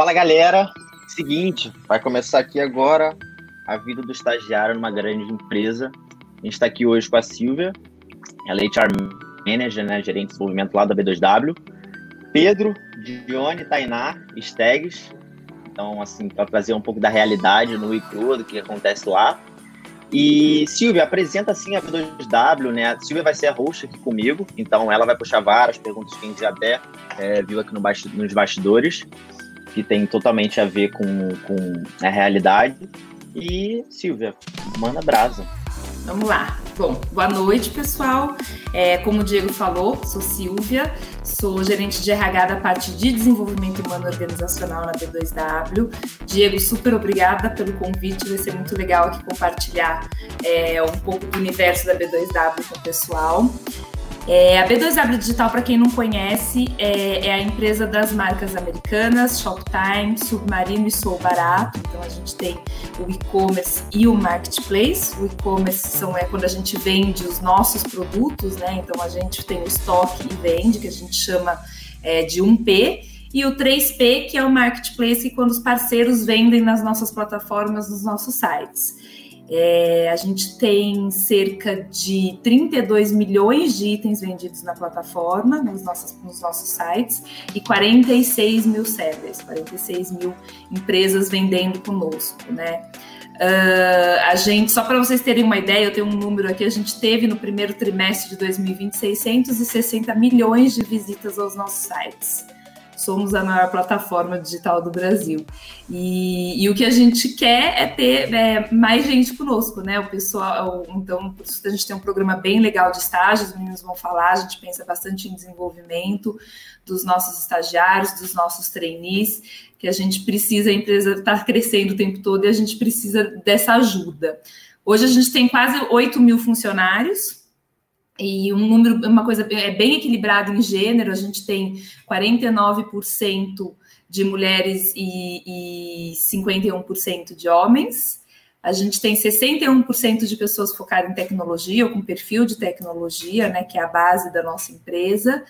Fala galera, seguinte, vai começar aqui agora a vida do estagiário numa grande empresa. A gente está aqui hoje com a Silvia, ela é HR Manager, né, gerente de desenvolvimento lá da B2W. Pedro, Dione, Tainá, Stegs. Então, assim, para trazer um pouco da realidade no ICRU, do que acontece lá. E Silvia, apresenta assim a B2W, né? A Silvia vai ser a host aqui comigo, então ela vai puxar várias perguntas que a gente até é, viu aqui no nos bastidores que tem totalmente a ver com, com a realidade. E, Silvia, manda brasa. Vamos lá. Bom, boa noite, pessoal. É, como o Diego falou, sou Silvia, sou gerente de RH da parte de desenvolvimento humano organizacional na B2W. Diego, super obrigada pelo convite, vai ser muito legal aqui compartilhar é, um pouco do universo da B2W com o pessoal. É, a B2W Digital, para quem não conhece, é, é, a empresa das marcas americanas, Shoptime, Submarino e Sou Barato. Então a gente tem o e-commerce e o marketplace. O e-commerce são é quando a gente vende os nossos produtos, né? Então a gente tem o estoque e vende, que a gente chama é, de 1P. E o 3P, que é o marketplace, quando os parceiros vendem nas nossas plataformas, nos nossos sites. É, a gente tem cerca de 32 milhões de itens vendidos na plataforma, nos nossos, nos nossos sites, e 46 mil sellers, 46 mil empresas vendendo conosco, né? Uh, a gente, só para vocês terem uma ideia, eu tenho um número aqui, a gente teve no primeiro trimestre de 2020 660 milhões de visitas aos nossos sites somos a maior plataforma digital do Brasil. E, e o que a gente quer é ter é, mais gente conosco, né? O pessoal, então, por isso a gente tem um programa bem legal de estágios, os meninos vão falar, a gente pensa bastante em desenvolvimento dos nossos estagiários, dos nossos trainees, que a gente precisa, a empresa está crescendo o tempo todo e a gente precisa dessa ajuda. Hoje a gente tem quase 8 mil funcionários, e um número, uma coisa é bem equilibrado em gênero, a gente tem 49% de mulheres e, e 51% de homens. A gente tem 61% de pessoas focadas em tecnologia ou com perfil de tecnologia, né, que é a base da nossa empresa.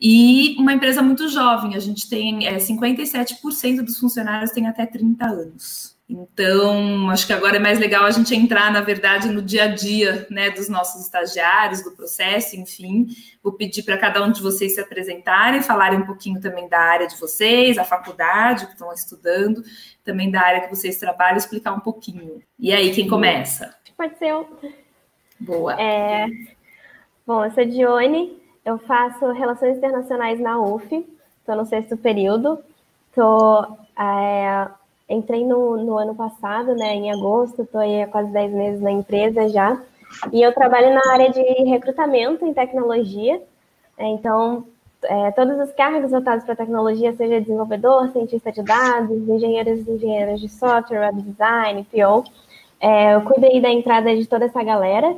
E uma empresa muito jovem, a gente tem é, 57% dos funcionários têm até 30 anos. Então, acho que agora é mais legal a gente entrar, na verdade, no dia a dia né, dos nossos estagiários, do processo, enfim. Vou pedir para cada um de vocês se apresentarem, falarem um pouquinho também da área de vocês, a faculdade que estão estudando, também da área que vocês trabalham, explicar um pouquinho. E aí, quem começa? Pode ser eu. Boa. É... Bom, eu sou Dione, eu faço Relações Internacionais na UF, estou no sexto período, estou... É entrei no, no ano passado, né, em agosto, estou aí há quase 10 meses na empresa já, e eu trabalho na área de recrutamento em tecnologia, é, então é, todos os cargos voltados para tecnologia, seja desenvolvedor, cientista de dados, engenheiros e engenheiros de software, web design, PO, é, eu cuido aí da entrada de toda essa galera,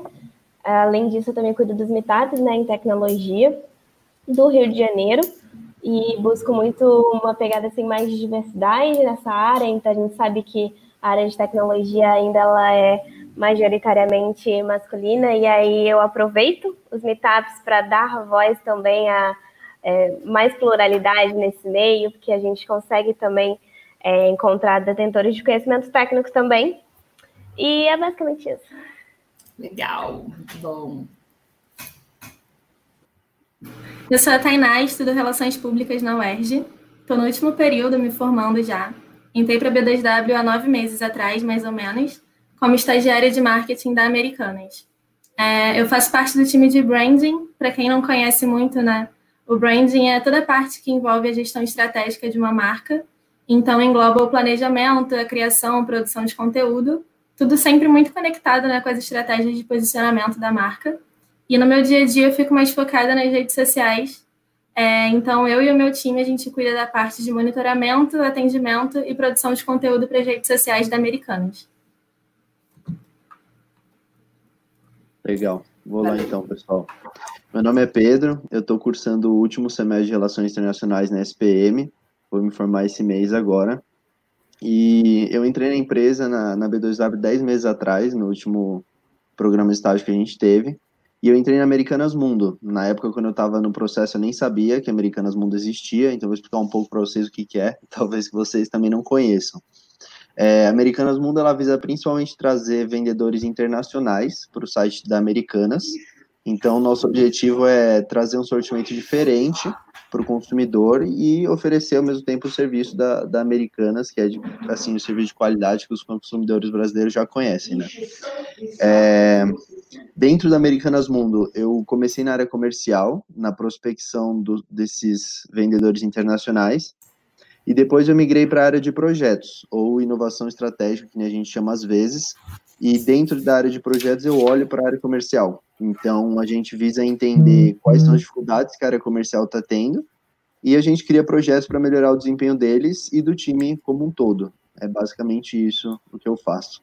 além disso eu também cuido dos meetups, né, em tecnologia, do Rio de Janeiro, e busco muito uma pegada assim mais de diversidade nessa área. Então a gente sabe que a área de tecnologia ainda ela é majoritariamente masculina e aí eu aproveito os meetups para dar voz também a é, mais pluralidade nesse meio, porque a gente consegue também é, encontrar detentores de conhecimentos técnicos também. E é basicamente isso. Legal, bom. Eu sou a Tainá, estudo Relações Públicas na UERJ. Estou no último período, me formando já. Entrei para a B2W há nove meses atrás, mais ou menos, como estagiária de marketing da Americanas. É, eu faço parte do time de branding. Para quem não conhece muito, né? O branding é toda a parte que envolve a gestão estratégica de uma marca. Então, engloba o planejamento, a criação, a produção de conteúdo, tudo sempre muito conectado né, com as estratégias de posicionamento da marca. E no meu dia a dia eu fico mais focada nas redes sociais. É, então, eu e o meu time, a gente cuida da parte de monitoramento, atendimento e produção de conteúdo para as redes sociais da Americanas. Legal. Vou lá então, pessoal. Meu nome é Pedro, eu estou cursando o último semestre de Relações Internacionais na SPM, vou me formar esse mês agora. E eu entrei na empresa, na, na B2W, 10 meses atrás, no último programa de estágio que a gente teve. E eu entrei na Americanas Mundo. Na época, quando eu estava no processo, eu nem sabia que Americanas Mundo existia, então vou explicar um pouco para vocês o que, que é, talvez que vocês também não conheçam. É, Americanas Mundo ela visa principalmente trazer vendedores internacionais para o site da Americanas. Então, nosso objetivo é trazer um sortimento diferente para o consumidor e oferecer ao mesmo tempo o serviço da, da Americanas, que é de, assim o serviço de qualidade que os consumidores brasileiros já conhecem, né? É, dentro da Americanas Mundo, eu comecei na área comercial, na prospecção do, desses vendedores internacionais, e depois eu migrei para a área de projetos, ou inovação estratégica, que a gente chama às vezes, e dentro da área de projetos eu olho para a área comercial. Então a gente visa entender quais são as dificuldades que a área comercial está tendo e a gente cria projetos para melhorar o desempenho deles e do time como um todo. É basicamente isso o que eu faço.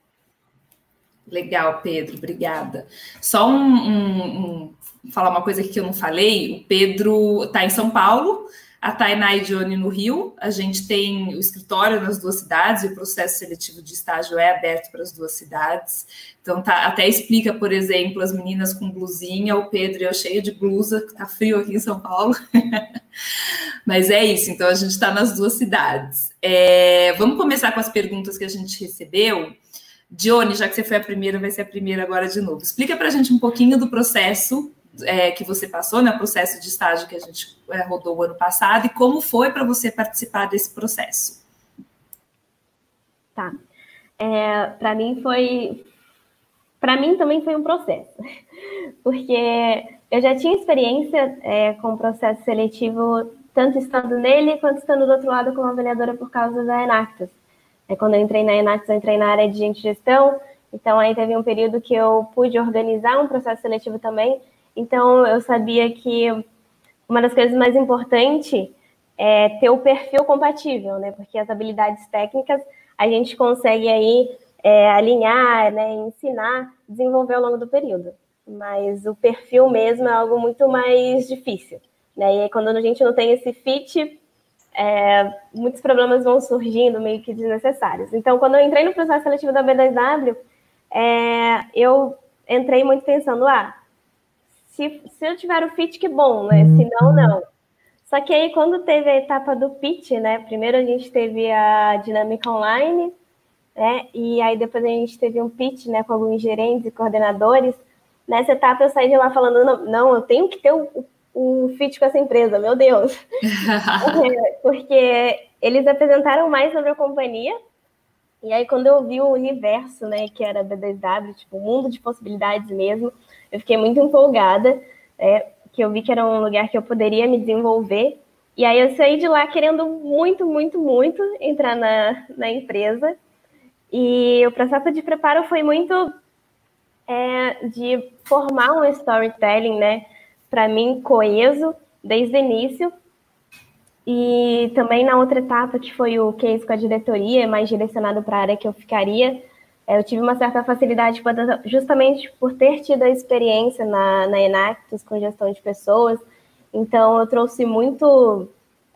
Legal, Pedro, obrigada. Só um, um, um falar uma coisa que eu não falei. O Pedro está em São Paulo, a Tainá e Johnny no Rio. A gente tem o escritório nas duas cidades e o processo seletivo de estágio é aberto para as duas cidades. Então, tá, até explica, por exemplo, as meninas com blusinha, o Pedro eu cheio de blusa, que tá frio aqui em São Paulo. Mas é isso, então a gente está nas duas cidades. É, vamos começar com as perguntas que a gente recebeu. Johnny, já que você foi a primeira, vai ser a primeira agora de novo. Explica para a gente um pouquinho do processo é, que você passou, né, processo de estágio que a gente é, rodou o ano passado, e como foi para você participar desse processo? Tá. É, para mim foi. Para mim também foi um processo, porque eu já tinha experiência é, com o processo seletivo, tanto estando nele quanto estando do outro lado como avaliadora por causa da Enactus. É, quando eu entrei na Enactus, eu entrei na área de gente gestão, então aí teve um período que eu pude organizar um processo seletivo também, então, eu sabia que uma das coisas mais importantes é ter o perfil compatível, né? Porque as habilidades técnicas a gente consegue aí é, alinhar, né, ensinar, desenvolver ao longo do período. Mas o perfil mesmo é algo muito mais difícil. Né? E aí, quando a gente não tem esse fit, é, muitos problemas vão surgindo meio que desnecessários. Então, quando eu entrei no processo seletivo da B2W, é, eu entrei muito pensando, ah, se, se eu tiver o fit, que bom, né? Se não, uhum. não. Só que aí, quando teve a etapa do pitch, né? Primeiro a gente teve a dinâmica online, né? E aí depois a gente teve um pitch, né? Com alguns gerentes e coordenadores. Nessa etapa eu saí de lá falando, não, não eu tenho que ter um, um fit com essa empresa, meu Deus. Porque eles apresentaram mais sobre a companhia, e aí, quando eu vi o universo, né, que era B2W, tipo, o mundo de possibilidades mesmo, eu fiquei muito empolgada, é, que eu vi que era um lugar que eu poderia me desenvolver. E aí eu saí de lá querendo muito, muito, muito entrar na, na empresa. E o processo de preparo foi muito é, de formar um storytelling, né, para mim coeso desde o início. E também na outra etapa, que foi o case com a diretoria, mais direcionado para a área que eu ficaria, eu tive uma certa facilidade justamente por ter tido a experiência na, na Enactus com gestão de pessoas. Então, eu trouxe muito,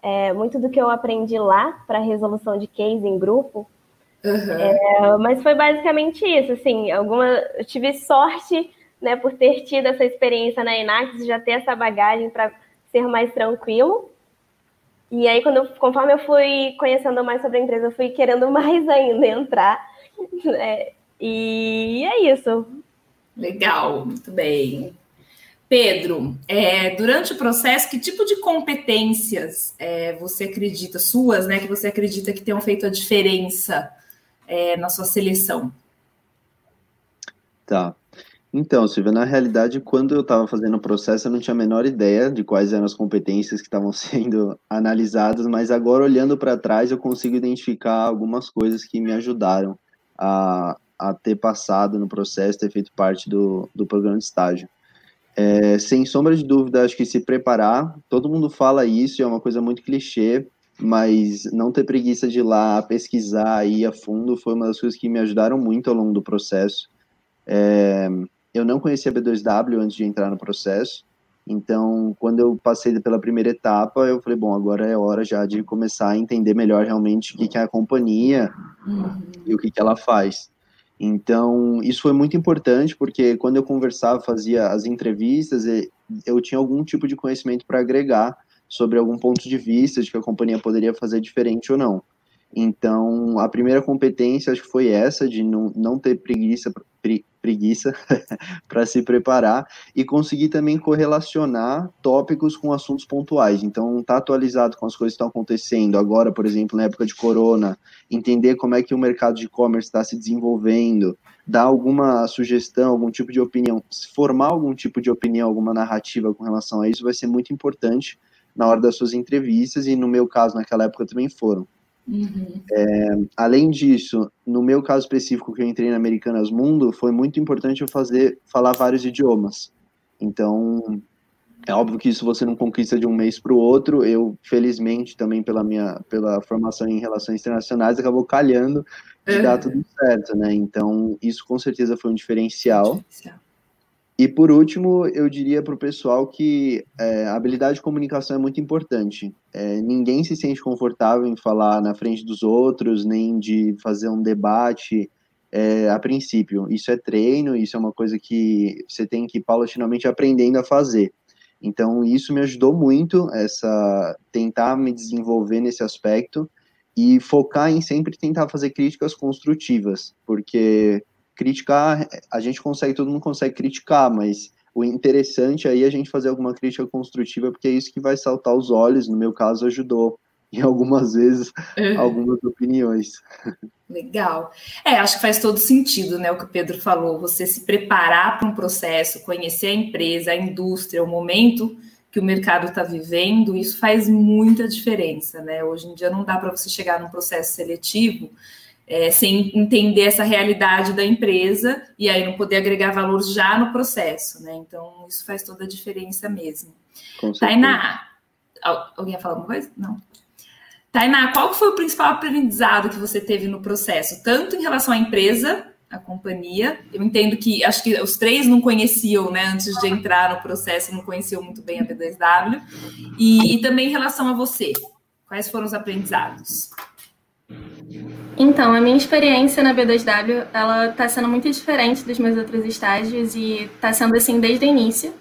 é, muito do que eu aprendi lá para resolução de case em grupo. Uhum. É, mas foi basicamente isso. Assim, alguma, eu tive sorte né, por ter tido essa experiência na Enactus, já ter essa bagagem para ser mais tranquilo. E aí, quando eu, conforme eu fui conhecendo mais sobre a empresa, eu fui querendo mais ainda entrar. É, e é isso. Legal, muito bem. Pedro, é, durante o processo, que tipo de competências é, você acredita, suas, né, que você acredita que tenham feito a diferença é, na sua seleção? Tá. Então, Silvia, na realidade, quando eu estava fazendo o processo, eu não tinha a menor ideia de quais eram as competências que estavam sendo analisadas, mas agora, olhando para trás, eu consigo identificar algumas coisas que me ajudaram a, a ter passado no processo, ter feito parte do, do programa de estágio. É, sem sombra de dúvida, acho que se preparar, todo mundo fala isso, é uma coisa muito clichê, mas não ter preguiça de ir lá pesquisar, ir a fundo, foi uma das coisas que me ajudaram muito ao longo do processo. É, eu não conhecia B2W antes de entrar no processo, então, quando eu passei pela primeira etapa, eu falei, bom, agora é hora já de começar a entender melhor realmente o que, que é a companhia uhum. e o que, que ela faz. Então, isso foi muito importante, porque quando eu conversava, fazia as entrevistas, eu tinha algum tipo de conhecimento para agregar sobre algum ponto de vista de que a companhia poderia fazer diferente ou não. Então, a primeira competência acho que foi essa, de não, não ter preguiça, pre, preguiça para se preparar e conseguir também correlacionar tópicos com assuntos pontuais. Então, estar tá atualizado com as coisas que estão acontecendo agora, por exemplo, na época de corona, entender como é que o mercado de e-commerce está se desenvolvendo, dar alguma sugestão, algum tipo de opinião, formar algum tipo de opinião, alguma narrativa com relação a isso vai ser muito importante na hora das suas entrevistas e no meu caso naquela época também foram. Uhum. É, além disso, no meu caso específico que eu entrei na Americanas Mundo, foi muito importante eu fazer falar vários idiomas. Então, é óbvio que isso você não conquista de um mês para o outro. Eu, felizmente, também pela minha pela formação em relações internacionais, acabou calhando de uhum. dar tudo certo, né? Então, isso com certeza foi um diferencial. diferencial. E por último, eu diria para o pessoal que é, a habilidade de comunicação é muito importante. É, ninguém se sente confortável em falar na frente dos outros, nem de fazer um debate é, a princípio. Isso é treino, isso é uma coisa que você tem que paulatinamente aprendendo a fazer. Então, isso me ajudou muito, essa tentar me desenvolver nesse aspecto e focar em sempre tentar fazer críticas construtivas, porque criticar, a gente consegue, todo mundo consegue criticar, mas o interessante aí é a gente fazer alguma crítica construtiva, porque é isso que vai saltar os olhos, no meu caso ajudou em algumas vezes uhum. algumas opiniões. Legal. É, acho que faz todo sentido, né, o que o Pedro falou, você se preparar para um processo, conhecer a empresa, a indústria, o momento que o mercado está vivendo, isso faz muita diferença, né? Hoje em dia não dá para você chegar num processo seletivo é, sem entender essa realidade da empresa e aí não poder agregar valor já no processo, né? Então, isso faz toda a diferença mesmo. Tainá, alguém ia falar alguma coisa? Não. Tainá, qual foi o principal aprendizado que você teve no processo, tanto em relação à empresa, à companhia? Eu entendo que acho que os três não conheciam, né, antes de entrar no processo, não conheciam muito bem a B2W, e, e também em relação a você. Quais foram os aprendizados? Então, a minha experiência na B2W, ela está sendo muito diferente dos meus outros estágios e está sendo assim desde o início.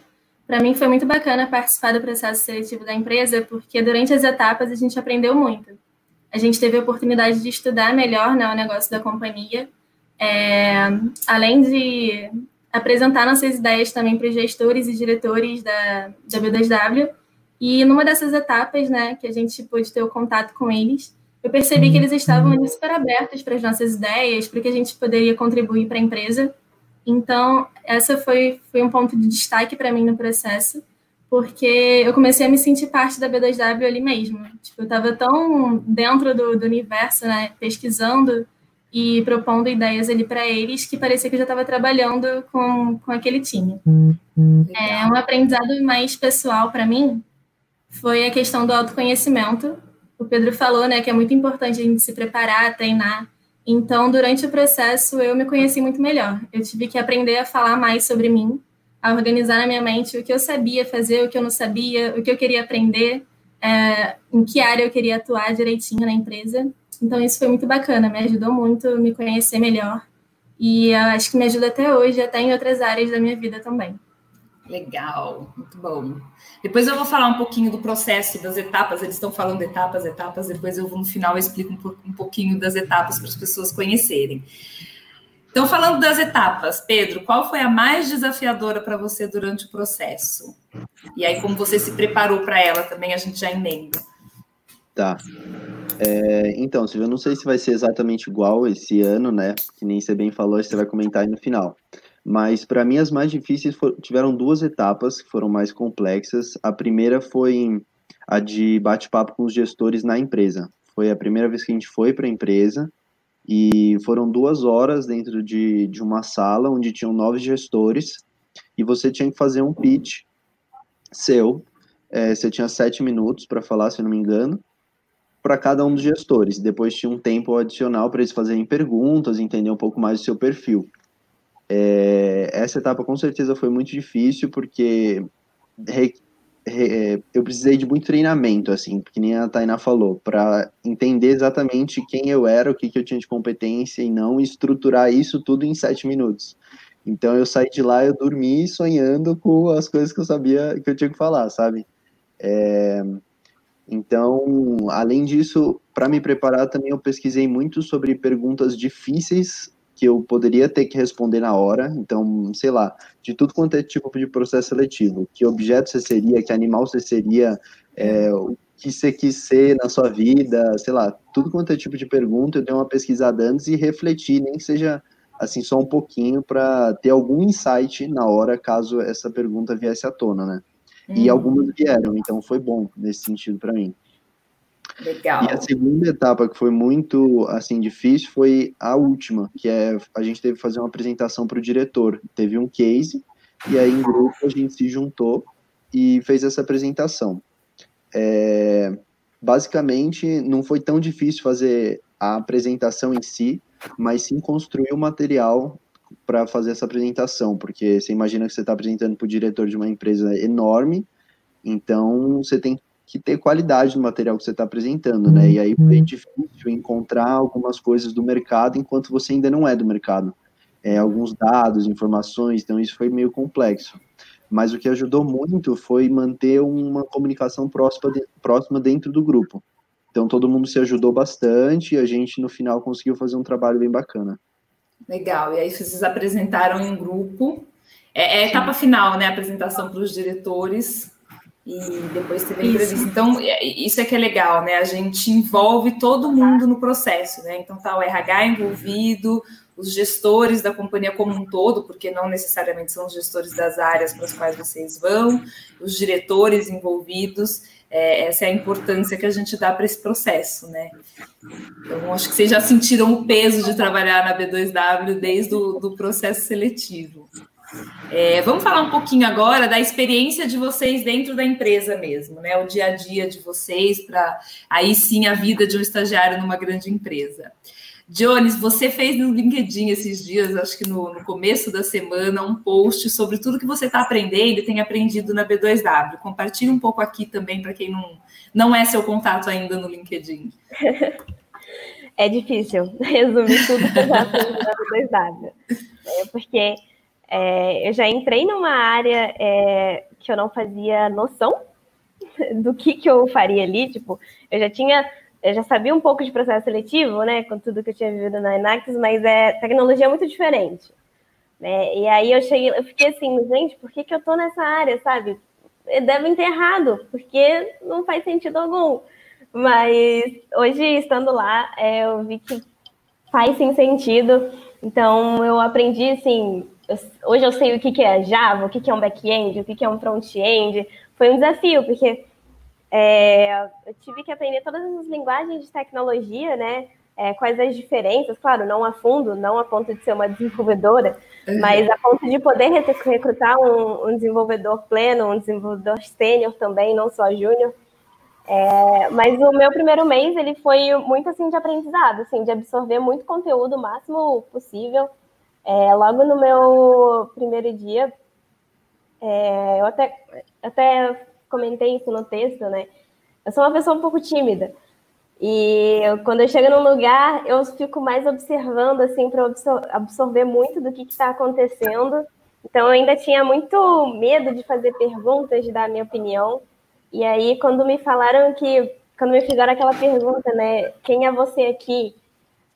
Para mim foi muito bacana participar do processo seletivo da empresa, porque durante as etapas a gente aprendeu muito. A gente teve a oportunidade de estudar melhor né, o negócio da companhia, é, além de apresentar nossas ideias também para os gestores e diretores da, da B2W. E numa dessas etapas, né, que a gente pôde ter o contato com eles, eu percebi que eles estavam ali super abertos para as nossas ideias, para que a gente poderia contribuir para a empresa. Então, essa foi, foi um ponto de destaque para mim no processo, porque eu comecei a me sentir parte da B2W ali mesmo. Tipo, eu estava tão dentro do, do universo, né, pesquisando e propondo ideias ali para eles, que parecia que eu já estava trabalhando com, com aquele time. É, um aprendizado mais pessoal para mim foi a questão do autoconhecimento, o Pedro falou, né, que é muito importante a gente se preparar, treinar. Então, durante o processo, eu me conheci muito melhor. Eu tive que aprender a falar mais sobre mim, a organizar na minha mente o que eu sabia fazer, o que eu não sabia, o que eu queria aprender, é, em que área eu queria atuar direitinho na empresa. Então, isso foi muito bacana, me ajudou muito a me conhecer melhor. E acho que me ajuda até hoje, até em outras áreas da minha vida também. Legal, muito bom. Depois eu vou falar um pouquinho do processo das etapas. Eles estão falando etapas, etapas. Depois eu no final eu explico um, pouquinho das etapas para as pessoas conhecerem. Então, falando das etapas, Pedro, qual foi a mais desafiadora para você durante o processo? E aí, como você se preparou para ela também, a gente já emenda. Tá. É, então, Silvia, eu não sei se vai ser exatamente igual esse ano, né? Que nem você bem falou, você vai comentar aí no final. Mas para mim as mais difíceis tiveram duas etapas que foram mais complexas. A primeira foi a de bate-papo com os gestores na empresa. Foi a primeira vez que a gente foi para a empresa e foram duas horas dentro de, de uma sala onde tinham nove gestores e você tinha que fazer um pitch seu. É, você tinha sete minutos para falar, se não me engano, para cada um dos gestores. Depois tinha um tempo adicional para eles fazerem perguntas, entender um pouco mais do seu perfil. É, essa etapa com certeza foi muito difícil porque re, é, eu precisei de muito treinamento, assim, que nem a Tainá falou, para entender exatamente quem eu era, o que, que eu tinha de competência e não estruturar isso tudo em sete minutos. Então eu saí de lá, eu dormi sonhando com as coisas que eu sabia que eu tinha que falar, sabe? É, então, além disso, para me preparar também eu pesquisei muito sobre perguntas difíceis que eu poderia ter que responder na hora. Então, sei lá, de tudo quanto é tipo de processo seletivo. Que objeto você seria, que animal você seria, é, o que você quis ser na sua vida, sei lá, tudo quanto é tipo de pergunta, eu dei uma pesquisada antes e refleti, nem que seja assim só um pouquinho para ter algum insight na hora caso essa pergunta viesse à tona, né? Hum. E algumas vieram, então foi bom nesse sentido para mim. Legal. E a segunda etapa, que foi muito assim difícil, foi a última, que é a gente teve que fazer uma apresentação para o diretor. Teve um case, e aí em grupo a gente se juntou e fez essa apresentação. É, basicamente, não foi tão difícil fazer a apresentação em si, mas sim construir o material para fazer essa apresentação, porque você imagina que você está apresentando para o diretor de uma empresa enorme, então você tem que ter qualidade no material que você está apresentando, né? E aí foi uhum. difícil encontrar algumas coisas do mercado enquanto você ainda não é do mercado. É, alguns dados, informações, então isso foi meio complexo. Mas o que ajudou muito foi manter uma comunicação próxima, de, próxima dentro do grupo. Então todo mundo se ajudou bastante e a gente no final conseguiu fazer um trabalho bem bacana. Legal. E aí vocês apresentaram em grupo. É, é a etapa final, né? A apresentação para os diretores e depois teve a entrevista. Isso. Então, é, isso é que é legal, né? A gente envolve todo mundo no processo, né? Então, tá o RH envolvido, os gestores da companhia como um todo, porque não necessariamente são os gestores das áreas para as quais vocês vão, os diretores envolvidos. É, essa é a importância que a gente dá para esse processo, né? Então, acho que vocês já sentiram o peso de trabalhar na B2W desde o do processo seletivo. É, vamos falar um pouquinho agora da experiência de vocês dentro da empresa mesmo, né? O dia a dia de vocês, para aí sim a vida de um estagiário numa grande empresa. Jones, você fez no LinkedIn esses dias, acho que no, no começo da semana, um post sobre tudo que você está aprendendo e tem aprendido na B2W. Compartilhe um pouco aqui também para quem não, não é seu contato ainda no LinkedIn. É difícil resumir tudo que eu já aprendi na B2W. É porque é, eu já entrei numa área é, que eu não fazia noção do que, que eu faria ali. Tipo, eu já tinha, eu já sabia um pouco de processo seletivo, né, com tudo que eu tinha vivido na Enax, mas é tecnologia é muito diferente. Né? E aí eu cheguei, eu fiquei assim, gente, por que, que eu tô nessa área, sabe? Devem ter errado, porque não faz sentido algum. Mas hoje, estando lá, é, eu vi que faz sim sentido. Então, eu aprendi, assim, hoje eu sei o que, que é Java, o que, que é um back-end, o que, que é um front-end. Foi um desafio, porque é, eu tive que aprender todas as linguagens de tecnologia, né? É, quais as diferenças, claro, não a fundo, não a ponto de ser uma desenvolvedora, uhum. mas a ponto de poder recrutar um, um desenvolvedor pleno, um desenvolvedor sênior também, não só júnior. É, mas o meu primeiro mês ele foi muito assim de aprendizado, assim, de absorver muito conteúdo o máximo possível. É, logo no meu primeiro dia, é, eu até, até comentei isso no texto, né? Eu sou uma pessoa um pouco tímida. E eu, quando eu chego num lugar, eu fico mais observando, assim, para absorver muito do que está acontecendo. Então, eu ainda tinha muito medo de fazer perguntas, de dar minha opinião. E aí, quando me falaram que, quando me fizeram aquela pergunta, né, quem é você aqui?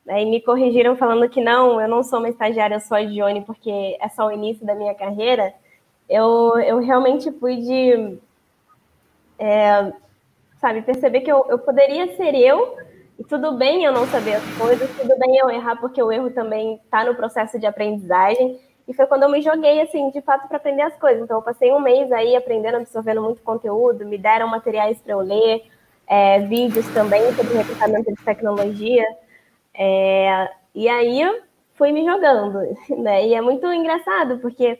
Aí me corrigiram falando que não, eu não sou uma estagiária, eu sou a Dione, porque é só o início da minha carreira. Eu, eu realmente pude, é, sabe, perceber que eu, eu poderia ser eu, e tudo bem eu não saber as coisas, tudo bem eu errar, porque o erro também está no processo de aprendizagem. E foi quando eu me joguei, assim, de fato, para aprender as coisas. Então, eu passei um mês aí aprendendo, absorvendo muito conteúdo, me deram materiais para eu ler, é, vídeos também sobre recrutamento de tecnologia. É, e aí fui me jogando, né? E é muito engraçado, porque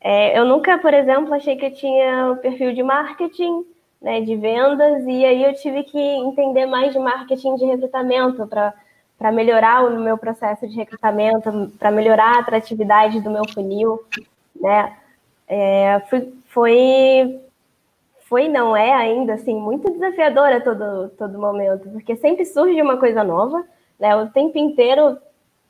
é, eu nunca, por exemplo, achei que eu tinha o perfil de marketing, né, de vendas, e aí eu tive que entender mais de marketing de recrutamento para melhorar o meu processo de recrutamento, para melhorar a atratividade do meu funil, né? É, fui, foi foi não é ainda assim muito desafiadora todo todo momento, porque sempre surge uma coisa nova, né? O tempo inteiro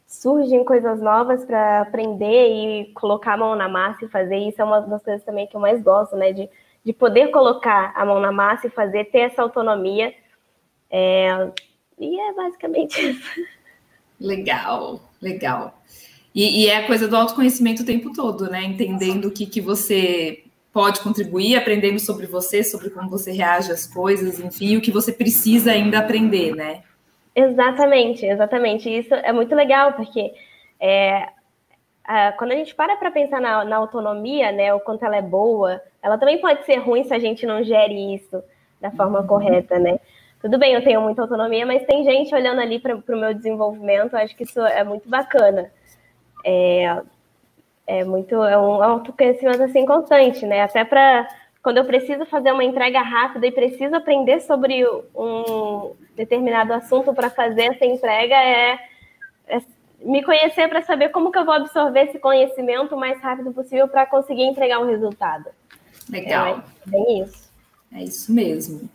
surgem coisas novas para aprender e colocar a mão na massa e fazer. Isso é uma das coisas também que eu mais gosto, né? De, de poder colocar a mão na massa e fazer, ter essa autonomia. É... E é basicamente isso. Legal, legal. E, e, é a coisa do autoconhecimento o tempo todo, né? Entendendo o que, que você pode contribuir, aprendendo sobre você, sobre como você reage às coisas, enfim, o que você precisa ainda aprender, né? Exatamente, exatamente. Isso é muito legal, porque é, a, quando a gente para para pensar na, na, autonomia, né, o quanto ela é boa, ela também pode ser ruim se a gente não gere isso da forma uhum. correta, né? Tudo bem, eu tenho muita autonomia, mas tem gente olhando ali para o meu desenvolvimento, acho que isso é muito bacana. É, é muito, é um autoconhecimento assim constante, né? Até para quando eu preciso fazer uma entrega rápida e preciso aprender sobre um determinado assunto para fazer essa entrega, é, é me conhecer para saber como que eu vou absorver esse conhecimento o mais rápido possível para conseguir entregar um resultado. Legal. É bem isso. É isso mesmo.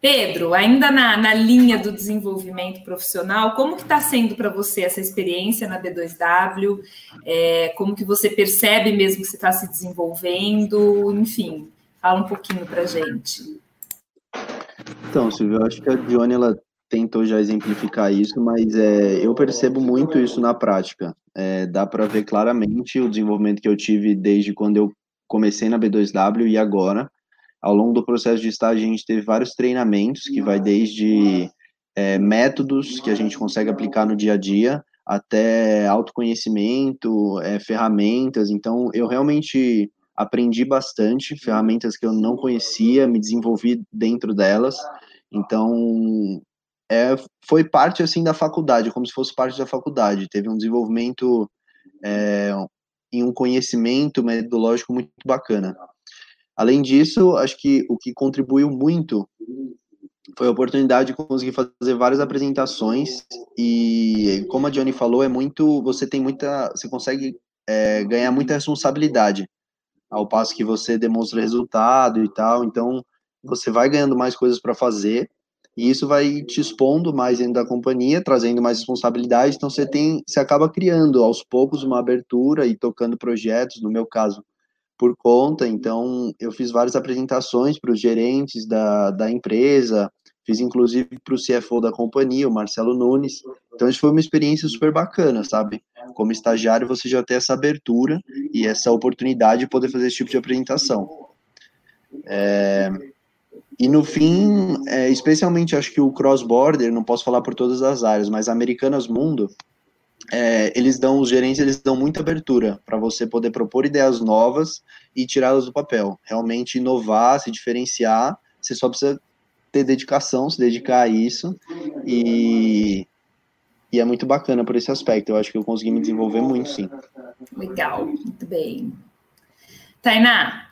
Pedro, ainda na, na linha do desenvolvimento profissional, como que está sendo para você essa experiência na B2W? É, como que você percebe mesmo que você está se desenvolvendo? Enfim, Fala um pouquinho para gente. Então, Silvia, eu acho que a Dione ela tentou já exemplificar isso, mas é, eu percebo muito isso na prática. É, dá para ver claramente o desenvolvimento que eu tive desde quando eu comecei na B2W e agora. Ao longo do processo de estágio, a gente teve vários treinamentos, que vai desde é, métodos que a gente consegue aplicar no dia a dia, até autoconhecimento, é, ferramentas. Então, eu realmente aprendi bastante, ferramentas que eu não conhecia, me desenvolvi dentro delas. Então, é, foi parte assim da faculdade, como se fosse parte da faculdade. Teve um desenvolvimento é, em um conhecimento metodológico muito bacana. Além disso, acho que o que contribuiu muito foi a oportunidade de conseguir fazer várias apresentações e, como a Johnny falou, é muito, você tem muita, você consegue é, ganhar muita responsabilidade ao passo que você demonstra resultado e tal. Então, você vai ganhando mais coisas para fazer e isso vai te expondo mais dentro da companhia, trazendo mais responsabilidade. Então, você tem, você acaba criando aos poucos uma abertura e tocando projetos. No meu caso, por conta. Então, eu fiz várias apresentações para os gerentes da, da empresa, fiz inclusive para o CFO da companhia, o Marcelo Nunes. Então, isso foi uma experiência super bacana, sabe? Como estagiário, você já tem essa abertura e essa oportunidade de poder fazer esse tipo de apresentação. É, e no fim, é, especialmente acho que o cross-border, não posso falar por todas as áreas, mas Americanas Mundo, é, eles dão, os gerentes, eles dão muita abertura para você poder propor ideias novas e tirá-las do papel. Realmente inovar, se diferenciar, você só precisa ter dedicação, se dedicar a isso e, e é muito bacana por esse aspecto. Eu acho que eu consegui me desenvolver muito, sim. Legal, muito bem. Tainá,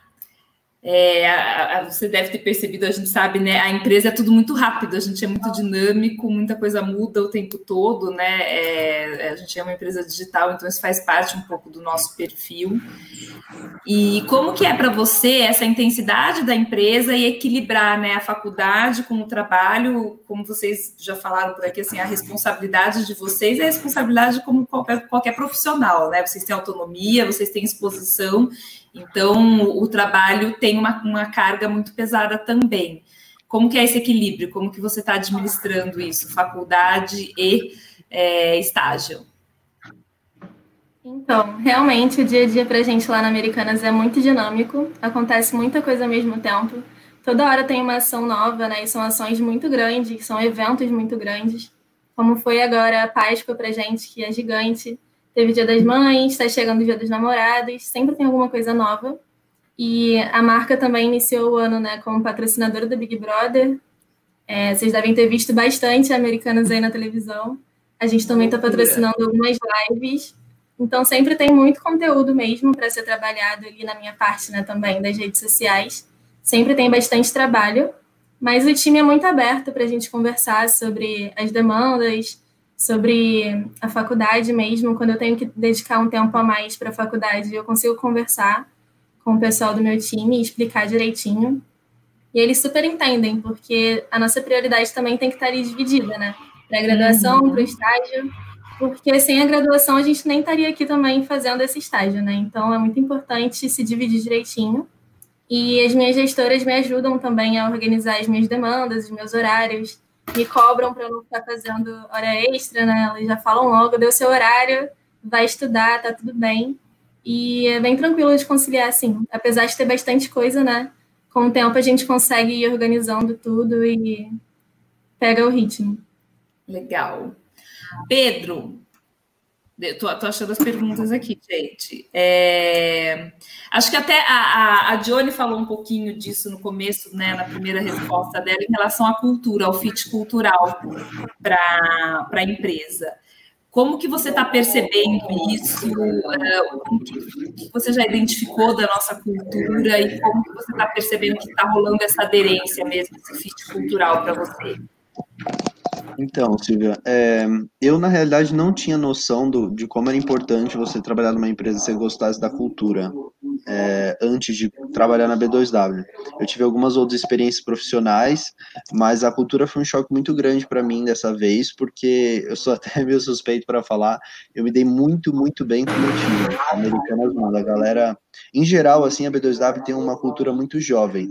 é, a, a, você deve ter percebido, a gente sabe, né? A empresa é tudo muito rápido, a gente é muito dinâmico, muita coisa muda o tempo todo, né? É, a gente é uma empresa digital, então isso faz parte um pouco do nosso perfil. E como que é para você essa intensidade da empresa e equilibrar né, a faculdade com o trabalho, como vocês já falaram por aqui, assim, a responsabilidade de vocês é a responsabilidade como qualquer, qualquer profissional, né? Vocês têm autonomia, vocês têm exposição então, o trabalho tem uma, uma carga muito pesada também. Como que é esse equilíbrio? Como que você está administrando isso, faculdade e é, estágio? Então, realmente o dia a dia para a gente lá na Americanas é muito dinâmico, acontece muita coisa ao mesmo tempo. Toda hora tem uma ação nova, né? E são ações muito grandes, são eventos muito grandes. Como foi agora a Páscoa para a gente, que é gigante. Teve Dia das Mães, está chegando o Dia dos Namorados, sempre tem alguma coisa nova. E a marca também iniciou o ano né, como patrocinadora do Big Brother. É, vocês devem ter visto bastante americanos aí na televisão. A gente também está patrocinando algumas lives. Então, sempre tem muito conteúdo mesmo para ser trabalhado ali na minha parte né, também das redes sociais. Sempre tem bastante trabalho, mas o time é muito aberto para a gente conversar sobre as demandas, sobre a faculdade mesmo, quando eu tenho que dedicar um tempo a mais para a faculdade, eu consigo conversar com o pessoal do meu time e explicar direitinho. E eles super entendem, porque a nossa prioridade também tem que estar ali dividida, né? Para a graduação, uhum. para o estágio, porque sem a graduação a gente nem estaria aqui também fazendo esse estágio, né? Então é muito importante se dividir direitinho. E as minhas gestoras me ajudam também a organizar as minhas demandas, os meus horários, me cobram para eu não ficar fazendo hora extra, né? Elas já falam logo, deu seu horário, vai estudar, tá tudo bem. E é bem tranquilo de conciliar, assim. Apesar de ter bastante coisa, né? Com o tempo a gente consegue ir organizando tudo e pega o ritmo. Legal. Pedro, Tô, tô, achando as perguntas aqui, gente. É, acho que até a, a, a Johnny falou um pouquinho disso no começo, né, na primeira resposta dela, em relação à cultura, ao fit cultural para a empresa. Como que você está percebendo isso? É, o que você já identificou da nossa cultura e como que você está percebendo que está rolando essa aderência mesmo, esse fit cultural para você? Então, Silvia, é, eu na realidade não tinha noção do, de como era importante você trabalhar numa empresa se você gostasse da cultura é, antes de trabalhar na B2W. Eu tive algumas outras experiências profissionais, mas a cultura foi um choque muito grande para mim dessa vez, porque eu sou até meio suspeito para falar, eu me dei muito, muito bem com o meu time, Americanas Manda. A galera, em geral, assim, a B2W tem uma cultura muito jovem,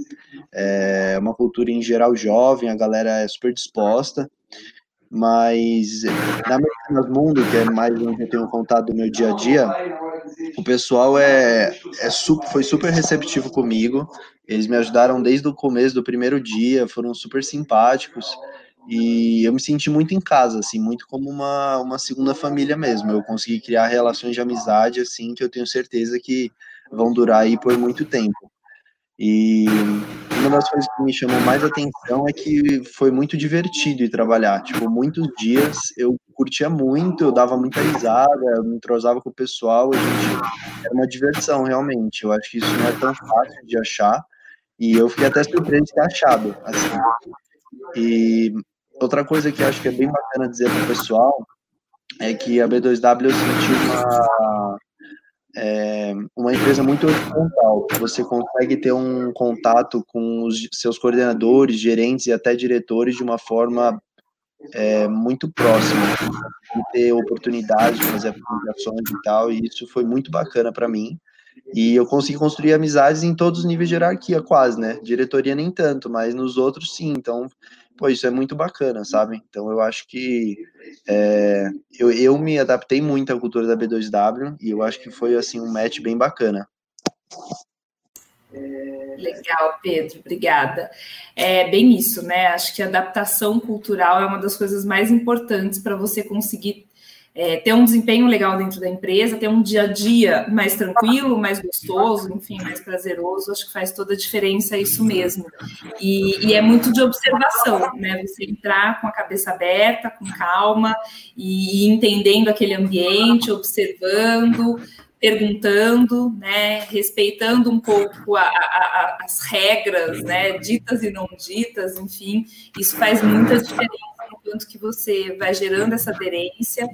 é uma cultura em geral jovem, a galera é super disposta, mas na Americanas Mundo, que é mais onde eu tenho contato do meu dia a dia, o pessoal é, é super, foi super receptivo comigo. Eles me ajudaram desde o começo do primeiro dia, foram super simpáticos. E eu me senti muito em casa, assim, muito como uma, uma segunda família mesmo. Eu consegui criar relações de amizade, assim, que eu tenho certeza que vão durar aí por muito tempo. E uma das coisas que me chamou mais atenção é que foi muito divertido de trabalhar. Tipo, muitos dias eu curtia muito, eu dava muita risada, eu me entrosava com o pessoal, a gente, era uma diversão, realmente. Eu acho que isso não é tão fácil de achar, e eu fiquei até surpreso de ter achado, assim. E outra coisa que acho que é bem bacana dizer para o pessoal é que a B2W eu senti uma é uma empresa muito horizontal. Você consegue ter um contato com os seus coordenadores, gerentes e até diretores de uma forma é, muito próxima, e ter oportunidade de fazer apresentações e tal, e isso foi muito bacana para mim. E eu consegui construir amizades em todos os níveis de hierarquia, quase, né? Diretoria nem tanto, mas nos outros sim. Então, pô, isso é muito bacana, sabe? Então eu acho que é, eu, eu me adaptei muito à cultura da B2W e eu acho que foi assim um match bem bacana. Legal, Pedro, obrigada. É bem isso, né? Acho que a adaptação cultural é uma das coisas mais importantes para você conseguir é, ter um desempenho legal dentro da empresa, ter um dia a dia mais tranquilo, mais gostoso, enfim, mais prazeroso, acho que faz toda a diferença isso mesmo. E, e, é muito de observação, né? Você entrar com a cabeça aberta, com calma, e, entendendo aquele ambiente, observando, perguntando, né, respeitando um pouco a, a, a, as regras, né, ditas e não ditas, enfim, isso faz muita diferença quanto que você vai gerando essa aderência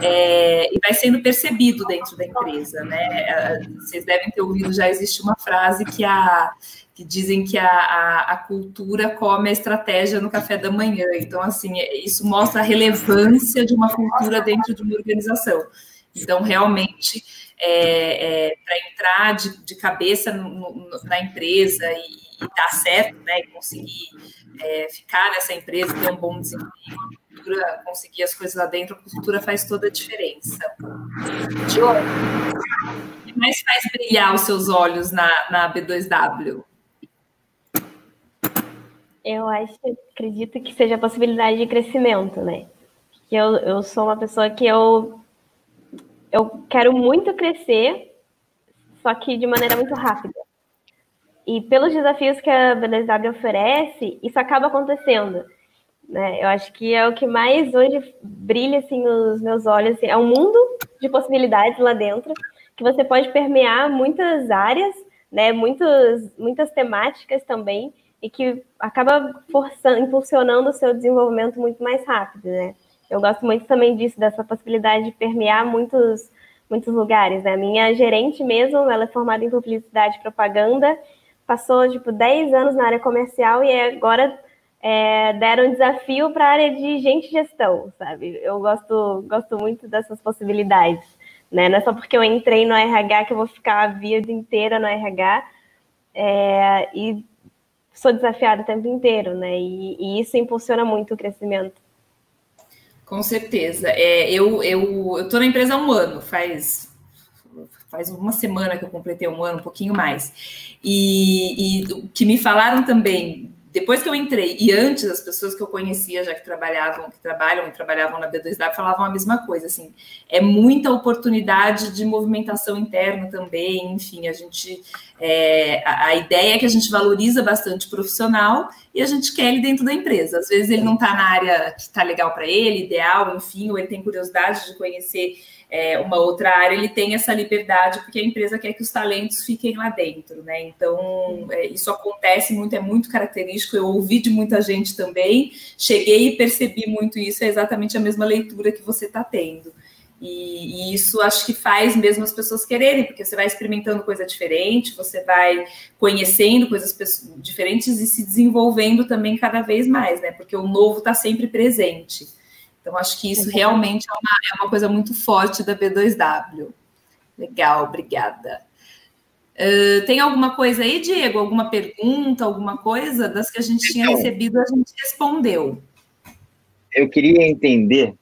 é, e vai sendo percebido dentro da empresa, né? Vocês devem ter ouvido, já existe uma frase que a que dizem que a, a, a, cultura come a estratégia no café da manhã. Então, assim, isso mostra a relevância de uma cultura dentro de uma organização. Então, realmente, é, é, para entrar de, de cabeça no, no, na empresa e, e dar certo, né, e conseguir é, ficar nessa empresa, ter um bom desempenho, cultura, conseguir as coisas lá dentro, a cultura faz toda a diferença. Diogo, o que mais faz brilhar os seus olhos na, na B2W? Eu acho, acredito que seja a possibilidade de crescimento, né? Que eu, eu sou uma pessoa que eu, eu quero muito crescer, só que de maneira muito rápida. E pelos desafios que a BDSW oferece, isso acaba acontecendo. Né? Eu acho que é o que mais hoje brilha assim, nos meus olhos. Assim, é um mundo de possibilidades lá dentro, que você pode permear muitas áreas, né? muitas, muitas temáticas também, e que acaba forçando, impulsionando o seu desenvolvimento muito mais rápido. Né? Eu gosto muito também disso, dessa possibilidade de permear muitos, muitos lugares. Né? A minha gerente mesmo, ela é formada em publicidade e propaganda, passou tipo 10 anos na área comercial e agora é, deram um desafio para a área de gente gestão, sabe? Eu gosto, gosto muito dessas possibilidades. Né? Não é só porque eu entrei no RH que eu vou ficar a vida inteira no RH é, e sou desafiada o tempo inteiro, né? E, e, isso impulsiona muito o crescimento. Com certeza. É, eu eu estou na empresa há um ano, faz faz uma semana que eu completei um ano, um pouquinho mais. E, e que me falaram também depois que eu entrei e antes as pessoas que eu conhecia já que trabalhavam, que trabalham e trabalhavam na B2W falavam a mesma coisa, assim, é muita oportunidade de movimentação interna também, enfim, a gente, é, a, a, ideia é que a gente valoriza bastante o profissional e a gente quer ele dentro da empresa, às vezes ele não está na área que está legal para ele, ideal, enfim, ou ele tem curiosidade de conhecer é, uma outra área, ele tem essa liberdade, porque a empresa quer que os talentos fiquem lá dentro, né? Então, é, isso acontece muito, é muito característico. Eu ouvi de muita gente também, cheguei e percebi muito isso, é exatamente a mesma leitura que você está tendo. E, e, isso acho que faz mesmo as pessoas quererem, porque você vai experimentando coisa diferente, você vai conhecendo coisas diferentes e se desenvolvendo também cada vez mais, né? Porque o novo está sempre presente. Então, acho que isso realmente é uma, é uma coisa muito forte da B2W. Legal, obrigada. Uh, tem alguma coisa aí, Diego? Alguma pergunta, alguma coisa? Das que a gente tinha então, recebido, a gente respondeu. Eu queria entender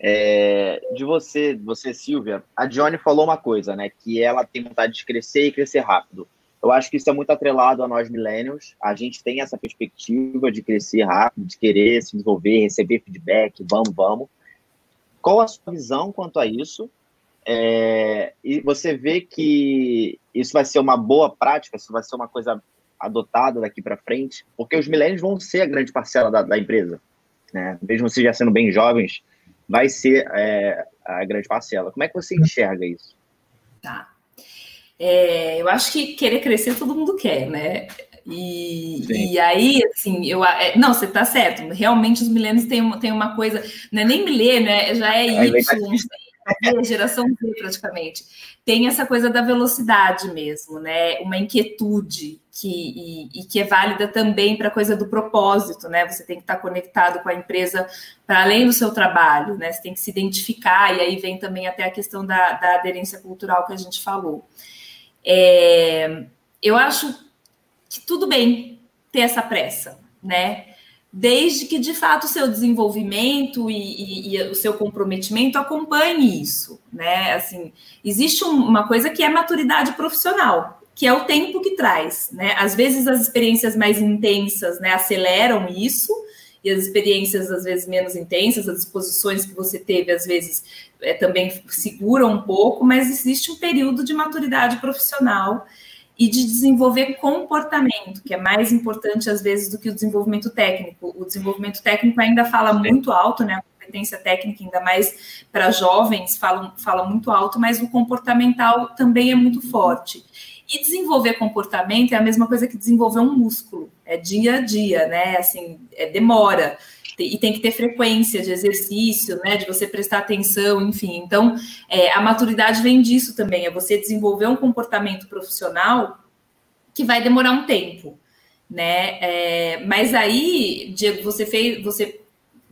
é, de você, você, Silvia. A Johnny falou uma coisa, né? Que ela tem vontade de crescer e crescer rápido. Eu acho que isso é muito atrelado a nós millennials. A gente tem essa perspectiva de crescer rápido, de querer se desenvolver, receber feedback, vamos, vamos. Qual a sua visão quanto a isso? É, e você vê que isso vai ser uma boa prática, isso vai ser uma coisa adotada daqui para frente, porque os millennials vão ser a grande parcela da, da empresa, né? Mesmo vocês já sendo bem jovens, vai ser é, a grande parcela. Como é que você enxerga isso? Tá. É, eu acho que querer crescer todo mundo quer, né? E, e aí, assim, eu. É, não, você tá certo. Realmente os milênios têm, têm uma coisa. Não é nem milênio, né? Já é Y, é geração Z praticamente. Tem essa coisa da velocidade mesmo, né? Uma inquietude que, e, e que é válida também para a coisa do propósito, né? Você tem que estar conectado com a empresa para além do seu trabalho, né? Você tem que se identificar, e aí vem também até a questão da, da aderência cultural que a gente falou. É, eu acho que tudo bem ter essa pressa, né? Desde que de fato o seu desenvolvimento e, e, e, o seu comprometimento acompanhe isso, né? Assim, existe uma coisa que é maturidade profissional, que é o tempo que traz, né? Às vezes as experiências mais intensas, né, aceleram isso, e as experiências às vezes menos intensas, as exposições que você teve às vezes é, também seguram um pouco, mas existe um período de maturidade profissional e de desenvolver comportamento, que é mais importante às vezes do que o desenvolvimento técnico. O desenvolvimento técnico ainda fala muito alto, né? A competência técnica, ainda mais para jovens, fala, fala muito alto, mas o comportamental também é muito forte. E desenvolver comportamento é a mesma coisa que desenvolver um músculo, é dia a dia, né? Assim, é, demora. E tem que ter frequência de exercício, né? De você prestar atenção, enfim. Então, é, a maturidade vem disso também, é você desenvolver um comportamento profissional que vai demorar um tempo, né? É, mas aí, Diego, você fez, você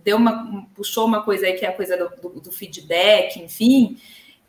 deu uma, puxou uma coisa aí que é a coisa do, do, do feedback, enfim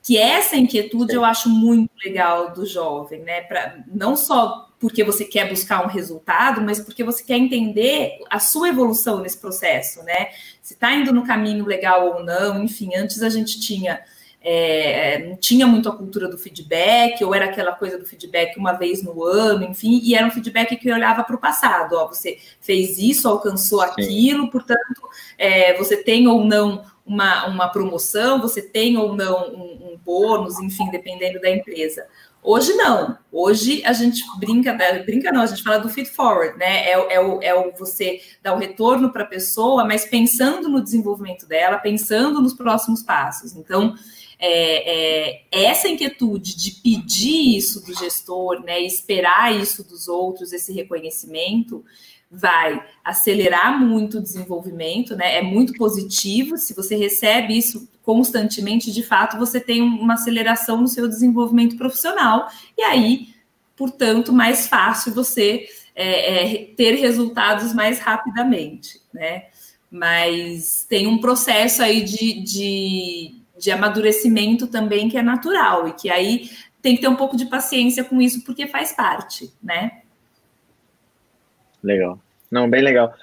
que essa inquietude eu acho muito legal do jovem, né? Pra, não só porque você quer buscar um resultado, mas porque você quer entender a sua evolução nesse processo, né? Se está indo no caminho legal ou não, enfim, antes a gente tinha. É, não tinha muito a cultura do feedback, ou era aquela coisa do feedback uma vez no ano, enfim, e era um feedback que olhava para o passado, ó, você fez isso, alcançou aquilo, Sim. portanto, é, você tem ou não uma, uma promoção, você tem ou não um, um bônus, enfim, dependendo da empresa. Hoje não. Hoje a gente brinca, né, brinca não, a gente fala do feed forward, né? É, é, o, é o você dar o retorno para a pessoa, mas pensando no desenvolvimento dela, pensando nos próximos passos. Então, é, é, essa inquietude de pedir isso do gestor, né? Esperar isso dos outros, esse reconhecimento, vai acelerar muito o desenvolvimento, né? É muito positivo. Se você recebe isso constantemente, de fato, você tem uma aceleração no seu desenvolvimento profissional. E aí, portanto, mais fácil você é, é, ter resultados mais rapidamente, né? Mas tem um processo aí de, de, de amadurecimento também que é natural e que aí tem que ter um pouco de paciência com isso porque faz parte, né? Legal. Não, bem legal.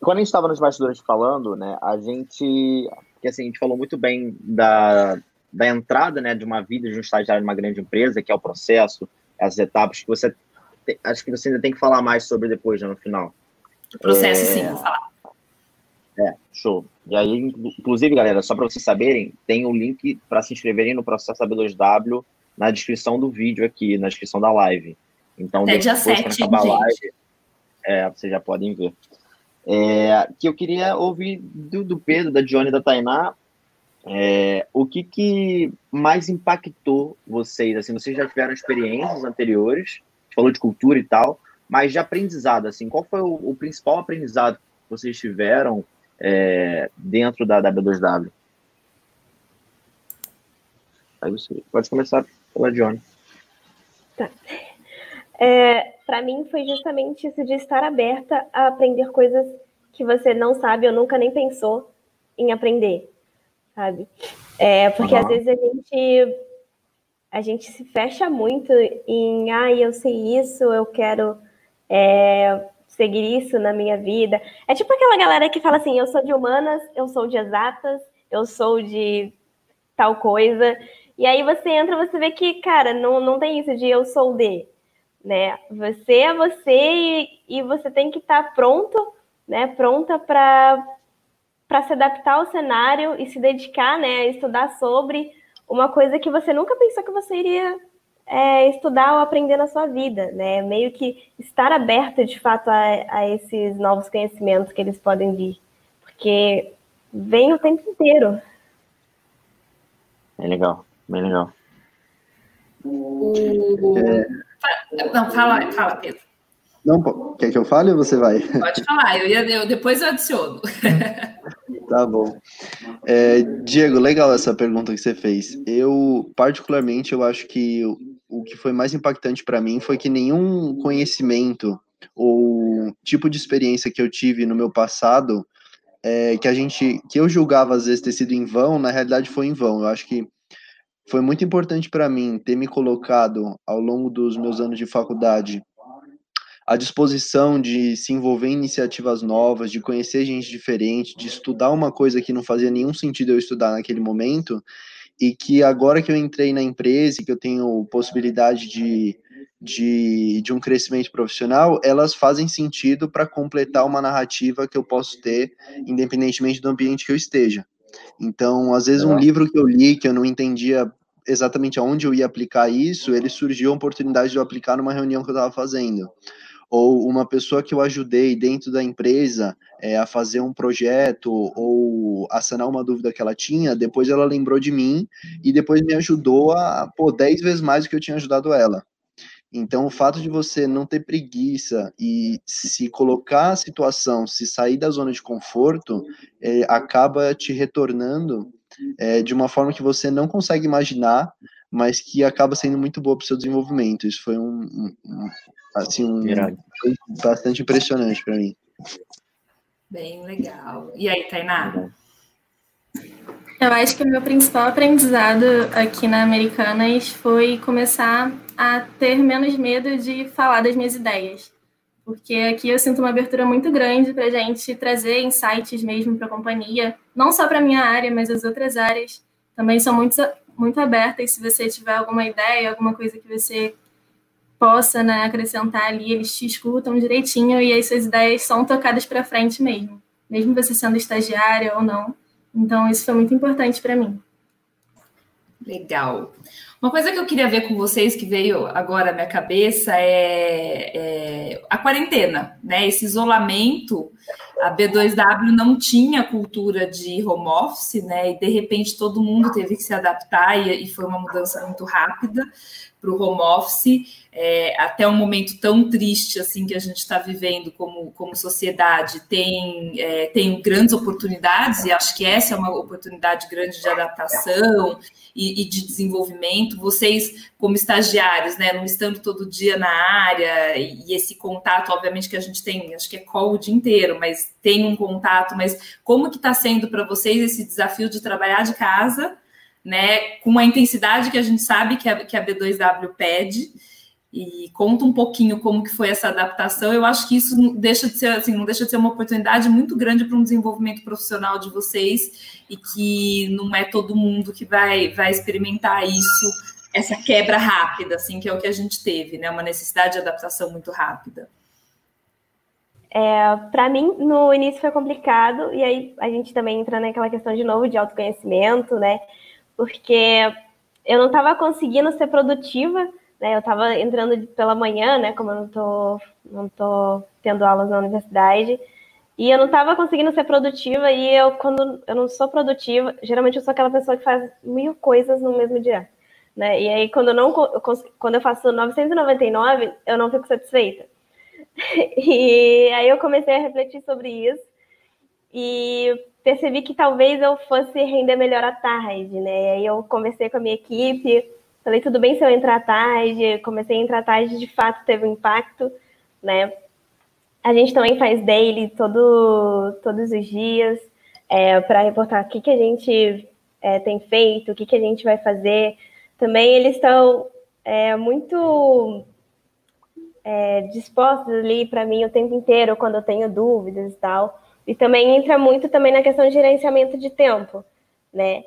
Quando a gente estava nos bastidores falando, né, a gente, que assim, a gente falou muito bem da, da entrada, né, de uma vida de um estagiário numa grande empresa, que é o processo, as etapas que você, acho que você ainda tem que falar mais sobre depois, né, no final. O processo, é... sim, vou falar. É, show. E aí, inclusive, galera, só para vocês saberem, tem o um link para se inscreverem no processo AB2W na descrição do vídeo aqui, na descrição da live. Então, é dia 7, acabar a live, é, vocês já podem ver. É, que eu queria ouvir do, do Pedro, da Johnny da Tainá, é, o que, que mais impactou vocês? Assim, vocês já tiveram experiências anteriores, falou de cultura e tal, mas de aprendizado, assim, qual foi o, o principal aprendizado que vocês tiveram é, dentro da W2W? Aí você pode começar pela Johnny. Tá. É, para mim foi justamente isso de estar aberta a aprender coisas que você não sabe ou nunca nem pensou em aprender, sabe? É, porque uhum. às vezes a gente a gente se fecha muito em ah, eu sei isso, eu quero é, seguir isso na minha vida. É tipo aquela galera que fala assim, eu sou de humanas, eu sou de exatas, eu sou de tal coisa. E aí você entra, você vê que, cara, não, não tem isso de eu sou de né? Você é você e, e você tem que estar tá pronto, né? Pronta para para se adaptar ao cenário e se dedicar, né? A estudar sobre uma coisa que você nunca pensou que você iria é, estudar ou aprender na sua vida, né? Meio que estar aberto de fato a, a esses novos conhecimentos que eles podem vir, porque vem o tempo inteiro. Bem legal, bem legal. É... Não, fala, fala, Pedro. Não, quer que eu fale ou você vai? Pode falar, eu, ia, eu depois eu adiciono. Tá bom. É, Diego, legal essa pergunta que você fez. Eu, particularmente, eu acho que o, que foi mais impactante para mim foi que nenhum conhecimento ou tipo de experiência que eu tive no meu passado, é, que a gente, que eu julgava às vezes ter sido em vão, na realidade foi em vão. Eu acho que foi muito importante para mim ter me colocado ao longo dos meus anos de faculdade à disposição de se envolver em iniciativas novas, de conhecer gente diferente, de estudar uma coisa que não fazia nenhum sentido eu estudar naquele momento, e que agora que eu entrei na empresa e que eu tenho possibilidade de, de, de um crescimento profissional, elas fazem sentido para completar uma narrativa que eu posso ter, independentemente do ambiente que eu esteja. Então, às vezes, um livro que eu li que eu não entendia exatamente aonde eu ia aplicar isso, ele surgiu a oportunidade de eu aplicar numa reunião que eu estava fazendo. Ou uma pessoa que eu ajudei dentro da empresa é, a fazer um projeto ou a sanar uma dúvida que ela tinha, depois ela lembrou de mim e depois me ajudou a, pô, 10 vezes mais do que eu tinha ajudado ela. Então, o fato de você não ter preguiça e se colocar a situação, se sair da zona de conforto, é, acaba te retornando é, de uma forma que você não consegue imaginar, mas que acaba sendo muito boa para o seu desenvolvimento. Isso foi um, um, um assim, um, foi bastante impressionante para mim. Bem legal. E aí, Tainá? Eu acho que o meu principal aprendizado aqui na Americanas foi começar a ter menos medo de falar das minhas ideias. Porque aqui eu sinto uma abertura muito grande para a gente trazer insights mesmo para a companhia, não só para a minha área, mas as outras áreas também são muito, muito abertas. Se você tiver alguma ideia, alguma coisa que você possa né, acrescentar ali, eles te escutam direitinho e as suas ideias são tocadas para frente mesmo, mesmo você sendo estagiária ou não. Então, isso foi muito importante para mim. Legal. Uma coisa que eu queria ver com vocês, que veio agora à minha cabeça, é, é a quarentena, né? Esse isolamento a B2W não tinha cultura de home office, né? E de repente todo mundo teve que se adaptar e, e foi uma mudança muito rápida para o home office, é, até um momento tão triste assim que a gente está vivendo como, como sociedade, tem, é, tem grandes oportunidades, e acho que essa é uma oportunidade grande de adaptação e, e, de desenvolvimento. Vocês, como estagiários, né, não estando todo dia na área, e, e esse contato, obviamente, que a gente tem, acho que é call o dia inteiro, mas tem um contato, mas como que está sendo para vocês esse desafio de trabalhar de casa? Né, com a intensidade que a gente sabe que a, que a B2W pede, e conta um pouquinho como que foi essa adaptação. Eu acho que isso deixa de ser assim, não deixa de ser uma oportunidade muito grande para um desenvolvimento profissional de vocês e que não é todo mundo que vai vai experimentar isso, essa quebra rápida, assim, que é o que a gente teve, né? Uma necessidade de adaptação muito rápida. É, para mim, no início foi complicado, e aí a gente também entra naquela questão de novo de autoconhecimento, né? Porque eu não estava conseguindo ser produtiva, né? Eu estava entrando pela manhã, né? Como eu não tô, não tô tendo aulas na universidade, e eu não estava conseguindo ser produtiva. E eu, quando eu não sou produtiva, geralmente eu sou aquela pessoa que faz mil coisas no mesmo dia, né? E aí quando eu não, quando eu faço 999, eu não fico satisfeita. E aí eu comecei a refletir sobre isso. E percebi que talvez eu fosse render melhor à tarde, né? E aí eu conversei com a minha equipe, falei, tudo bem se eu entrar à tarde, comecei a entrar à tarde, de fato teve um impacto, né? A gente também faz daily todo, todos os dias é, para reportar o que, que a gente é, tem feito, o que, que a gente vai fazer. Também eles estão é, muito é, dispostos ali para mim o tempo inteiro, quando eu tenho dúvidas e tal. E também entra muito também na questão de gerenciamento de tempo, né?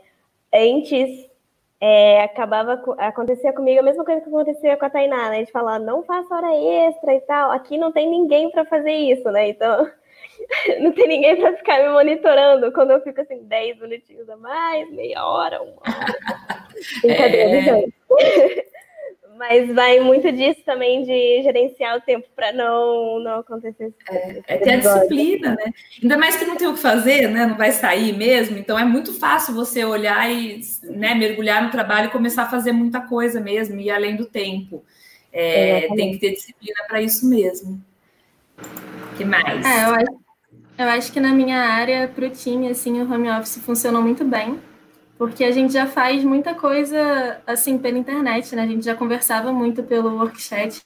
Antes é, acabava acontecia comigo a mesma coisa que acontecia com a Tainá, né? De falar não faça hora extra e tal. Aqui não tem ninguém para fazer isso, né? Então não tem ninguém para ficar me monitorando quando eu fico assim 10 minutinhos a mais, meia hora, uma hora. Brincadeira, é... Mas vai muito disso também de gerenciar o tempo para não, não acontecer isso. É, é ter a disciplina, né? Ainda mais que não tem o que fazer, né? Não vai sair mesmo. Então é muito fácil você olhar e né, mergulhar no trabalho e começar a fazer muita coisa mesmo, e além do tempo. É, tem que ter disciplina para isso mesmo. O que mais? É, eu, acho, eu acho que na minha área, para o time, assim, o home office funcionou muito bem porque a gente já faz muita coisa assim pela internet, né? A gente já conversava muito pelo workchat.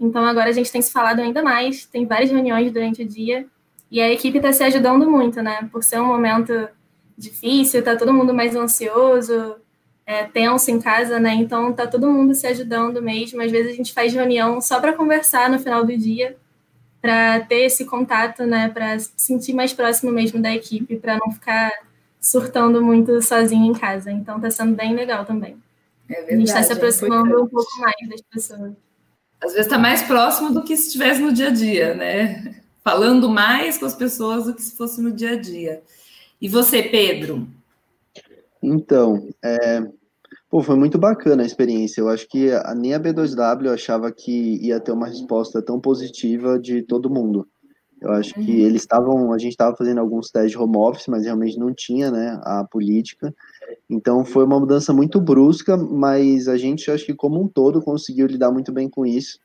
Então agora a gente tem se falado ainda mais, tem várias reuniões durante o dia e a equipe está se ajudando muito, né? Por ser um momento difícil, tá todo mundo mais ansioso, é, tenso em casa, né? Então tá todo mundo se ajudando mesmo. Às vezes a gente faz reunião só para conversar no final do dia, para ter esse contato, né? Para sentir mais próximo mesmo da equipe, para não ficar surtando muito sozinho em casa. Então está sendo bem legal também. É verdade, a gente está se aproximando um pouco mais das pessoas. Às vezes está mais próximo do que se estivesse no dia a dia, né? Falando mais com as pessoas do que se fosse no dia a dia. E você, Pedro? Então, é, pô, foi muito bacana a experiência. Eu acho que nem a B2W achava que ia ter uma resposta tão positiva de todo mundo. Eu acho que uhum. eles estavam, a gente estava fazendo alguns testes de home office, mas realmente não tinha, né, a política. Então foi uma mudança muito brusca, mas a gente acho que como um todo conseguiu lidar muito bem com isso.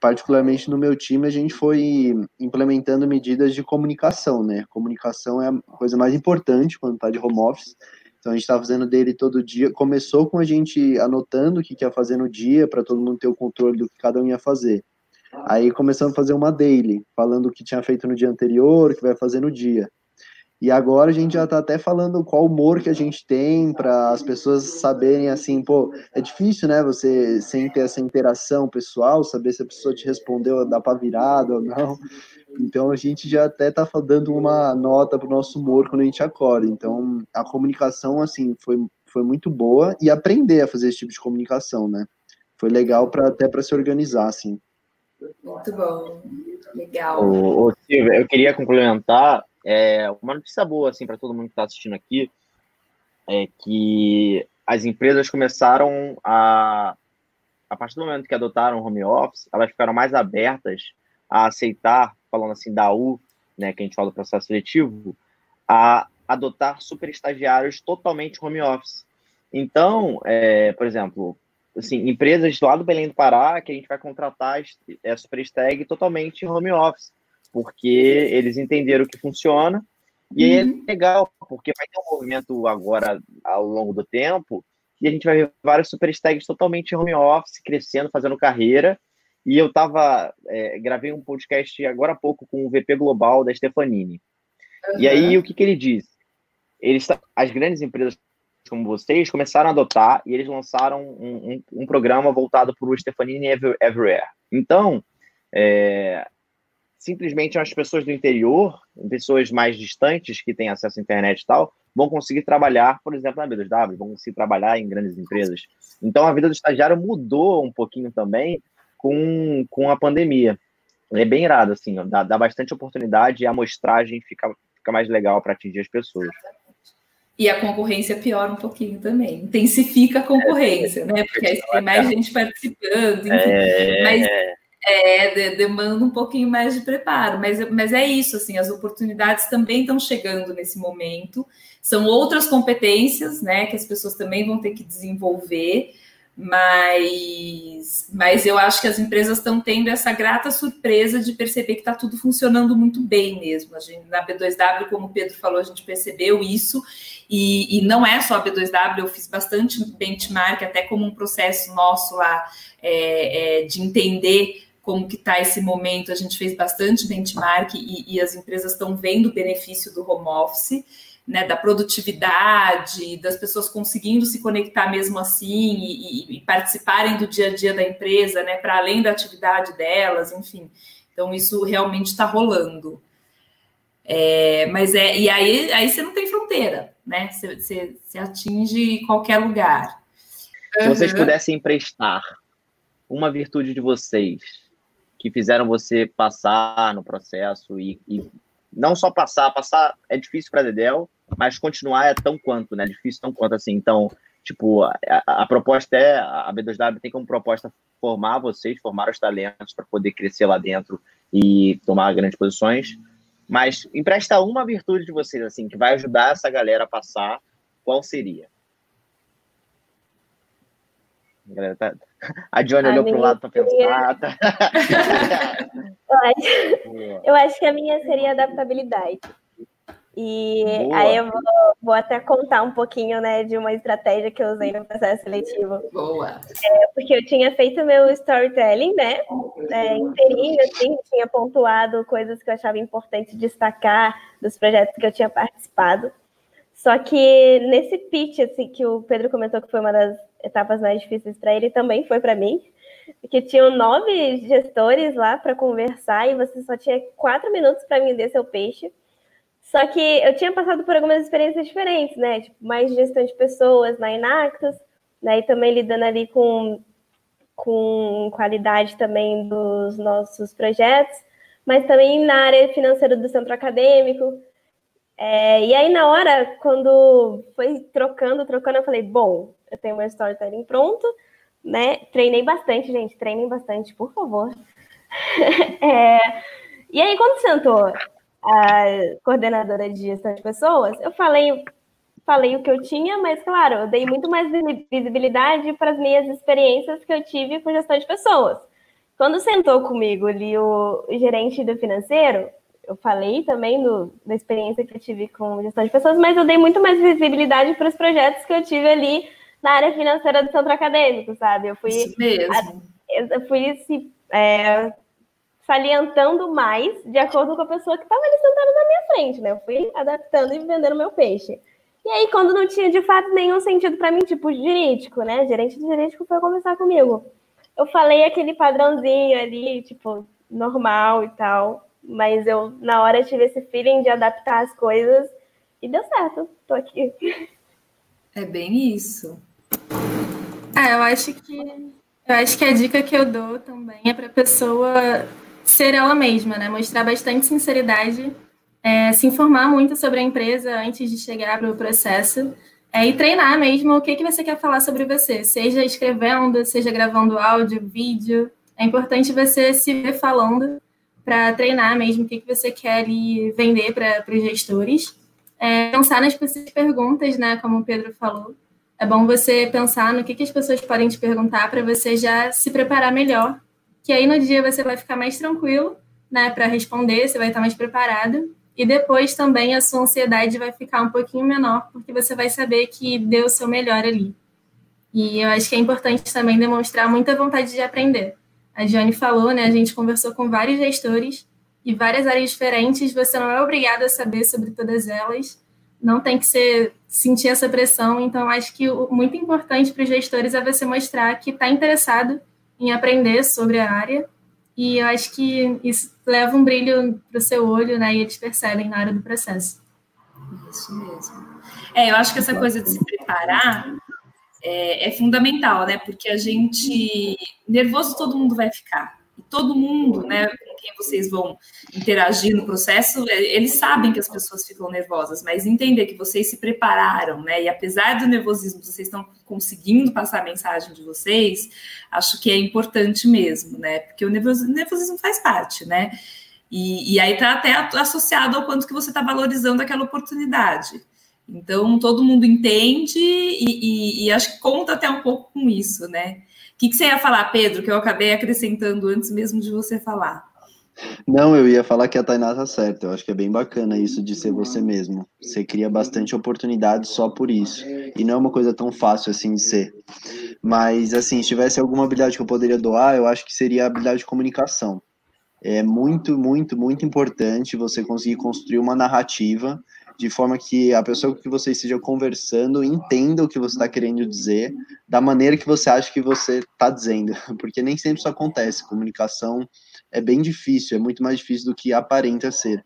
Particularmente no meu time, a gente foi implementando medidas de comunicação, né? Comunicação é a coisa mais importante quando está de home office. Então a gente está fazendo dele todo dia. Começou com a gente anotando o que, que ia fazer no dia, para todo mundo ter o controle do que cada um ia fazer. Aí começamos a fazer uma daily, falando o que tinha feito no dia anterior, o que vai fazer no dia. E agora a gente já está até falando qual humor que a gente tem para as pessoas saberem assim, pô, é difícil, né? Você sem ter essa interação pessoal, saber se a pessoa te respondeu, dá para virada ou não. Então a gente já até está dando uma nota para o nosso humor quando a gente acorda. Então a comunicação assim foi, foi muito boa e aprender a fazer esse tipo de comunicação, né? Foi legal para até para se organizar assim. Muito bom, legal. Silvia, eu queria complementar é, uma notícia boa assim para todo mundo que está assistindo aqui é que as empresas começaram a a partir do momento que adotaram home office, elas ficaram mais abertas a aceitar, falando assim da U, né, que a gente fala do processo seletivo, a adotar super estagiários totalmente home office. Então, é, por exemplo, assim, empresas lá do Belém do Pará que a gente vai contratar é super stag totalmente home office, porque eles entenderam que funciona e é uhum. legal, porque vai ter um movimento agora ao longo do tempo e a gente vai ver vários super stags totalmente home office, crescendo, fazendo carreira. E eu tava, é, gravei um podcast agora há pouco com o VP Global da Stefanini. Uhum. E aí, o que, que ele diz? Eles, as grandes empresas como vocês começaram a adotar e eles lançaram um, um, um programa voltado para o Stefanini Everywhere. Então, é, simplesmente as pessoas do interior, pessoas mais distantes que têm acesso à internet e tal, vão conseguir trabalhar, por exemplo, na B2W, vão conseguir trabalhar em grandes empresas. Então, a vida do estagiário mudou um pouquinho também com, com a pandemia. É bem irado, assim, dá, dá bastante oportunidade e a amostragem fica, fica mais legal para atingir as pessoas. E a concorrência piora um pouquinho também, intensifica a concorrência, né? Porque aí tem mais gente participando, enfim. É... Mas é, de, demanda um pouquinho mais de preparo, mas, mas é isso, assim, as oportunidades também estão chegando nesse momento, são outras competências, né, que as pessoas também vão ter que desenvolver, mas, mas eu acho que as empresas estão tendo essa grata surpresa de perceber que está tudo funcionando muito bem mesmo. A gente, na B2W, como o Pedro falou, a gente percebeu isso, e, e não é só a B2W, eu fiz bastante benchmark, até como um processo nosso lá é, é, de entender como que está esse momento, a gente fez bastante benchmark e, e as empresas estão vendo o benefício do home office, né, da produtividade, das pessoas conseguindo se conectar mesmo assim e, e, e participarem do dia a dia da empresa, né, para além da atividade delas, enfim. Então, isso realmente está rolando. É, mas é, e aí, aí você não tem fronteira, né? Você, você, você atinge qualquer lugar. Se vocês pudessem emprestar uma virtude de vocês que fizeram você passar no processo e, e não só passar, passar é difícil para Dedel, mas continuar é tão quanto, né? Difícil tão quanto assim. Então, tipo, a, a proposta é a B2W tem como proposta formar vocês, formar os talentos para poder crescer lá dentro e tomar grandes posições. Mas empresta uma virtude de vocês assim que vai ajudar essa galera a passar, qual seria? A, galera tá... a Johnny a olhou para o lado para pensar. Tá... eu, acho... eu acho que a minha seria adaptabilidade. E Boa. aí eu vou, vou, até contar um pouquinho né, de uma estratégia que eu usei no processo seletivo. Boa! É, porque eu tinha feito meu storytelling, né? É, inteirinho, assim, tinha pontuado coisas que eu achava importante destacar dos projetos que eu tinha participado. Só que nesse pitch, assim, que o Pedro comentou que foi uma das etapas mais difíceis para ele, também foi para mim, que tinham nove gestores lá para conversar e você só tinha quatro minutos para vender seu peixe. Só que eu tinha passado por algumas experiências diferentes, né? Tipo, mais gestão de pessoas na Inactus, né? E também lidando ali com, com qualidade também dos nossos projetos, mas também na área financeira do centro acadêmico. É, e aí, na hora, quando foi trocando, trocando, eu falei, bom, eu tenho meu storytelling pronto, né? Treinei bastante, gente, treinem bastante, por favor. é, e aí, quando sentou a coordenadora de gestão de pessoas, eu falei, falei o que eu tinha, mas, claro, eu dei muito mais visibilidade para as minhas experiências que eu tive com gestão de pessoas. Quando sentou comigo ali o gerente do financeiro, eu falei também do, da experiência que eu tive com gestão de pessoas, mas eu dei muito mais visibilidade para os projetos que eu tive ali na área financeira do centro acadêmico, sabe? Eu fui, Isso mesmo. eu fui se, é, salientando mais de acordo com a pessoa que estava ali sentada na minha frente, né? Eu fui adaptando e vendendo meu peixe. E aí, quando não tinha de fato nenhum sentido para mim, tipo jurídico, né? Gerente de jurídico foi conversar comigo. Eu falei aquele padrãozinho ali, tipo, normal e tal mas eu, na hora, tive esse feeling de adaptar as coisas e deu certo. Tô aqui. É bem isso. É, eu acho que eu acho que a dica que eu dou também é para pessoa ser ela mesma, né? Mostrar bastante sinceridade, é, se informar muito sobre a empresa antes de chegar para o processo é, e treinar mesmo o que, que você quer falar sobre você, seja escrevendo, seja gravando áudio, vídeo. É importante você se ver falando para treinar mesmo o que, que você quer ali vender para os gestores. É, pensar nas possíveis perguntas, né? Como o Pedro falou. É bom você pensar no que, que as pessoas podem te perguntar para você já se preparar melhor. Que aí no dia você vai ficar mais tranquilo, né? Para responder, você vai estar mais preparado. E depois também a sua ansiedade vai ficar um pouquinho menor, porque você vai saber que deu o seu melhor ali. E eu acho que é importante também demonstrar muita vontade de aprender. A Johnny falou, né? A gente conversou com vários gestores e várias áreas diferentes. Você não é obrigado a saber sobre todas elas. Não tem que ser sentir essa pressão. Então, acho que o muito importante para os gestores é você mostrar que está interessado em aprender sobre a área e eu acho que isso leva um brilho para o seu olho, né? E eles percebem na hora do processo. Isso mesmo. É, eu acho que essa coisa de se preparar é, é fundamental, né? Porque a gente. Nervoso todo mundo vai ficar todo mundo, né, com quem vocês vão interagir no processo, é, eles sabem que as pessoas ficam nervosas, mas entender que vocês se prepararam, né, e apesar do nervosismo, vocês estão conseguindo passar a mensagem de vocês, acho que é importante mesmo, né, porque o nervosismo faz parte, né, e, e aí está até associado ao quanto que você está valorizando aquela oportunidade. Então, todo mundo entende e, e, e acho que conta até um pouco com isso, né? Que, que você ia falar, Pedro, que eu acabei acrescentando antes mesmo de você falar? Não, eu ia falar que a Tainá tá certa. Eu acho que é bem bacana isso de ser você mesmo. Você cria bastante oportunidade só por isso. E não é uma coisa tão fácil assim de ser. Mas, assim, se tivesse alguma habilidade que eu poderia doar, eu acho que seria a habilidade de comunicação. É muito, muito, muito importante você conseguir construir uma narrativa de forma que a pessoa que você esteja conversando entenda o que você está querendo dizer da maneira que você acha que você está dizendo, porque nem sempre isso acontece. Comunicação é bem difícil, é muito mais difícil do que aparenta ser.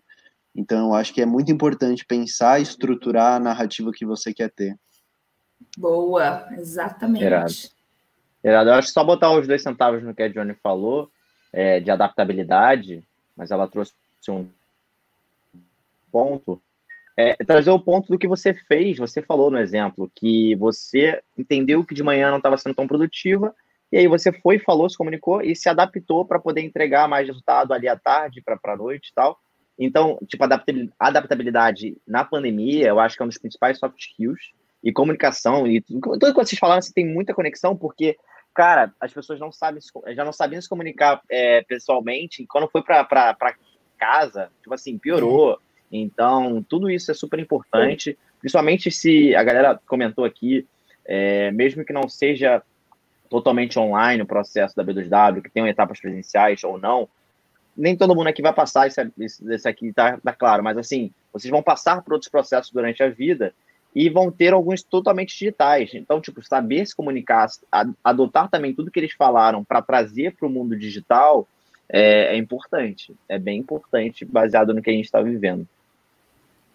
Então, eu acho que é muito importante pensar e estruturar a narrativa que você quer ter. Boa, exatamente. Irado. Irado. Eu acho que só botar os dois centavos no que a Johnny falou, é, de adaptabilidade, mas ela trouxe um ponto é, trazer o ponto do que você fez. Você falou no exemplo que você entendeu que de manhã não estava sendo tão produtiva, e aí você foi, falou, se comunicou e se adaptou para poder entregar mais resultado ali à tarde, para a noite e tal. Então, tipo, adaptabilidade na pandemia, eu acho que é um dos principais soft skills. E comunicação, e tudo, que vocês falaram, você tem muita conexão, porque, cara, as pessoas não sabem, já não sabiam se comunicar é, pessoalmente, e quando foi para casa, tipo assim, piorou. Então, tudo isso é super importante, principalmente se a galera comentou aqui, é, mesmo que não seja totalmente online o processo da B2W, que tenham etapas presenciais ou não, nem todo mundo aqui vai passar, isso, isso aqui tá, tá claro, mas assim, vocês vão passar por outros processos durante a vida e vão ter alguns totalmente digitais. Então, tipo, saber se comunicar, adotar também tudo que eles falaram para trazer para o mundo digital é, é, importante. É bem importante, baseado no que a gente está vivendo.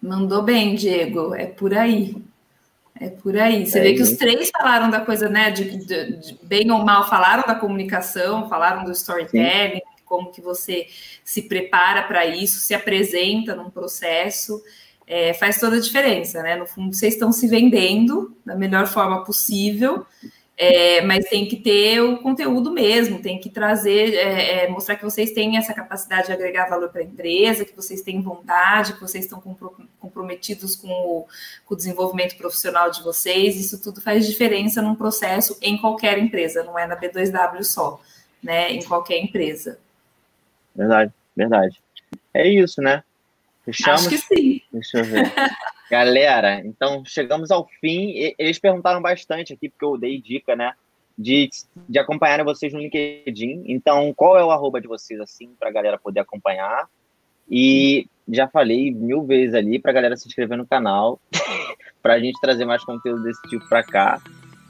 Mandou bem, Diego. É por aí. É por aí. Você é vê que os três falaram da coisa, né? De, de, de, bem ou mal, falaram da comunicação, falaram do storytelling, Sim. como que você se prepara para isso, se apresenta num processo. É, faz toda a diferença, né? No fundo, vocês estão se vendendo da melhor forma possível é, mas tem que ter o conteúdo mesmo, tem que trazer, é, é, mostrar que vocês têm essa capacidade de agregar valor para a empresa, que vocês têm vontade, que vocês estão comprometidos com o, com o, desenvolvimento profissional de vocês. Isso tudo faz diferença num processo em qualquer empresa, não é na B2W só, né? Em qualquer empresa. Verdade, verdade. É isso, né? Fechamos? Acho que sim. Deixa eu ver. Galera, então chegamos ao fim. Eles perguntaram bastante aqui, porque eu dei dica, né? De, de acompanharem vocês no LinkedIn. Então, qual é o arroba de vocês, assim, para a galera poder acompanhar? E já falei mil vezes ali para a galera se inscrever no canal, para a gente trazer mais conteúdo desse tipo para cá.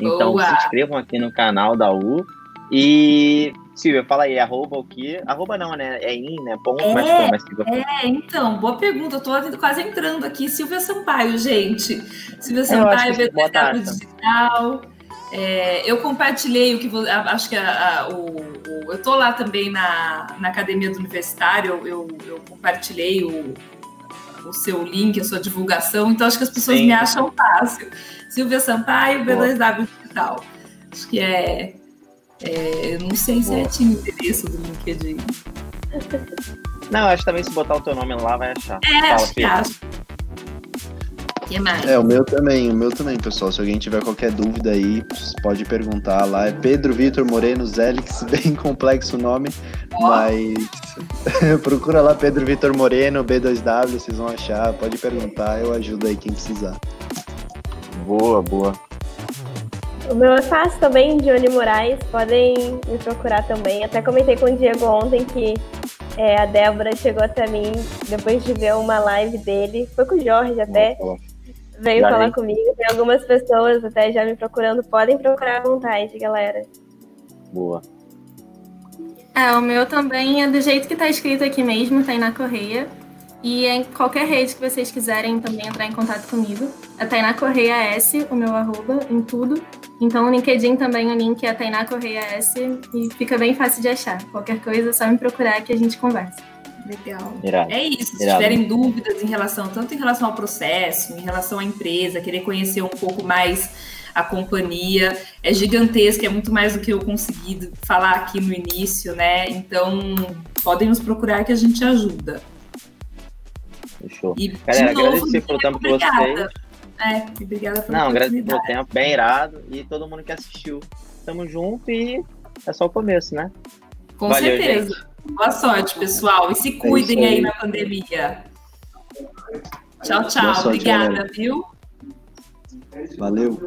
Então, Boa. se inscrevam aqui no canal da U. E Silvia, fala aí, arroba o quê? Arroba não, né? É in, né? Ponto, é, mas como? É, então, boa pergunta. Eu tô quase entrando aqui. Silvia Sampaio, gente. Silvia Sampaio, BTW Digital. É, eu compartilhei o que vou, acho que a, a, o, o, eu tô lá também na, na academia do universitário. Eu, eu, eu compartilhei o, o seu link, a sua divulgação. Então acho que as pessoas Sim. me acham fácil. Silvia Sampaio, B2W Digital. Acho que é é, eu não sei se é tinha interesse do LinkedIn. Não, acho que também se botar o teu nome lá vai achar. É, Fala, acho que acho. O que mais? É, o meu também, o meu também, pessoal. Se alguém tiver qualquer dúvida aí, pode perguntar lá. É Pedro Vitor Moreno Zelix, bem complexo o nome, mas procura lá Pedro Vitor Moreno, B2W, vocês vão achar. Pode perguntar, eu ajudo aí quem precisar. Boa, boa. O meu é fácil também, Johnny Moraes. Podem me procurar também. Até comentei com o Diego ontem que é, a Débora chegou até mim depois de ver uma live dele. Foi com o Jorge até. Veio Já falar vi. comigo. Tem algumas pessoas até já me procurando. Podem procurar à vontade, galera. Boa. É, o meu também é do jeito que tá escrito aqui mesmo, Tainá Correia. E em qualquer rede que vocês quiserem também entrar em contato comigo. É Tainá Correia S, o meu arroba, em tudo. Então no LinkedIn também o link é Tainá Correia S e fica bem fácil de achar. Qualquer coisa é só me procurar que a gente conversa. Legal. Irado. É isso. Se Irado. tiverem dúvidas em relação, tanto em relação ao processo, em relação à empresa, querer conhecer um pouco mais a companhia, é gigantesca, é muito mais do que eu consegui falar aqui no início, né? Então, podem nos procurar que a gente ajuda. Fechou. E, Galera, de novo, agradecer pelo tempo de vocês. obrigada. É, obrigada Não, agradecer pelo tempo, bem irado. E todo mundo que assistiu. Tamo junto e é só o começo, né? Com Valeu, certeza. gente. Boa sorte, pessoal. E se cuidem isso aí. aí na pandemia. Tchau, tchau. Sorte, Obrigada, galera. viu? Valeu.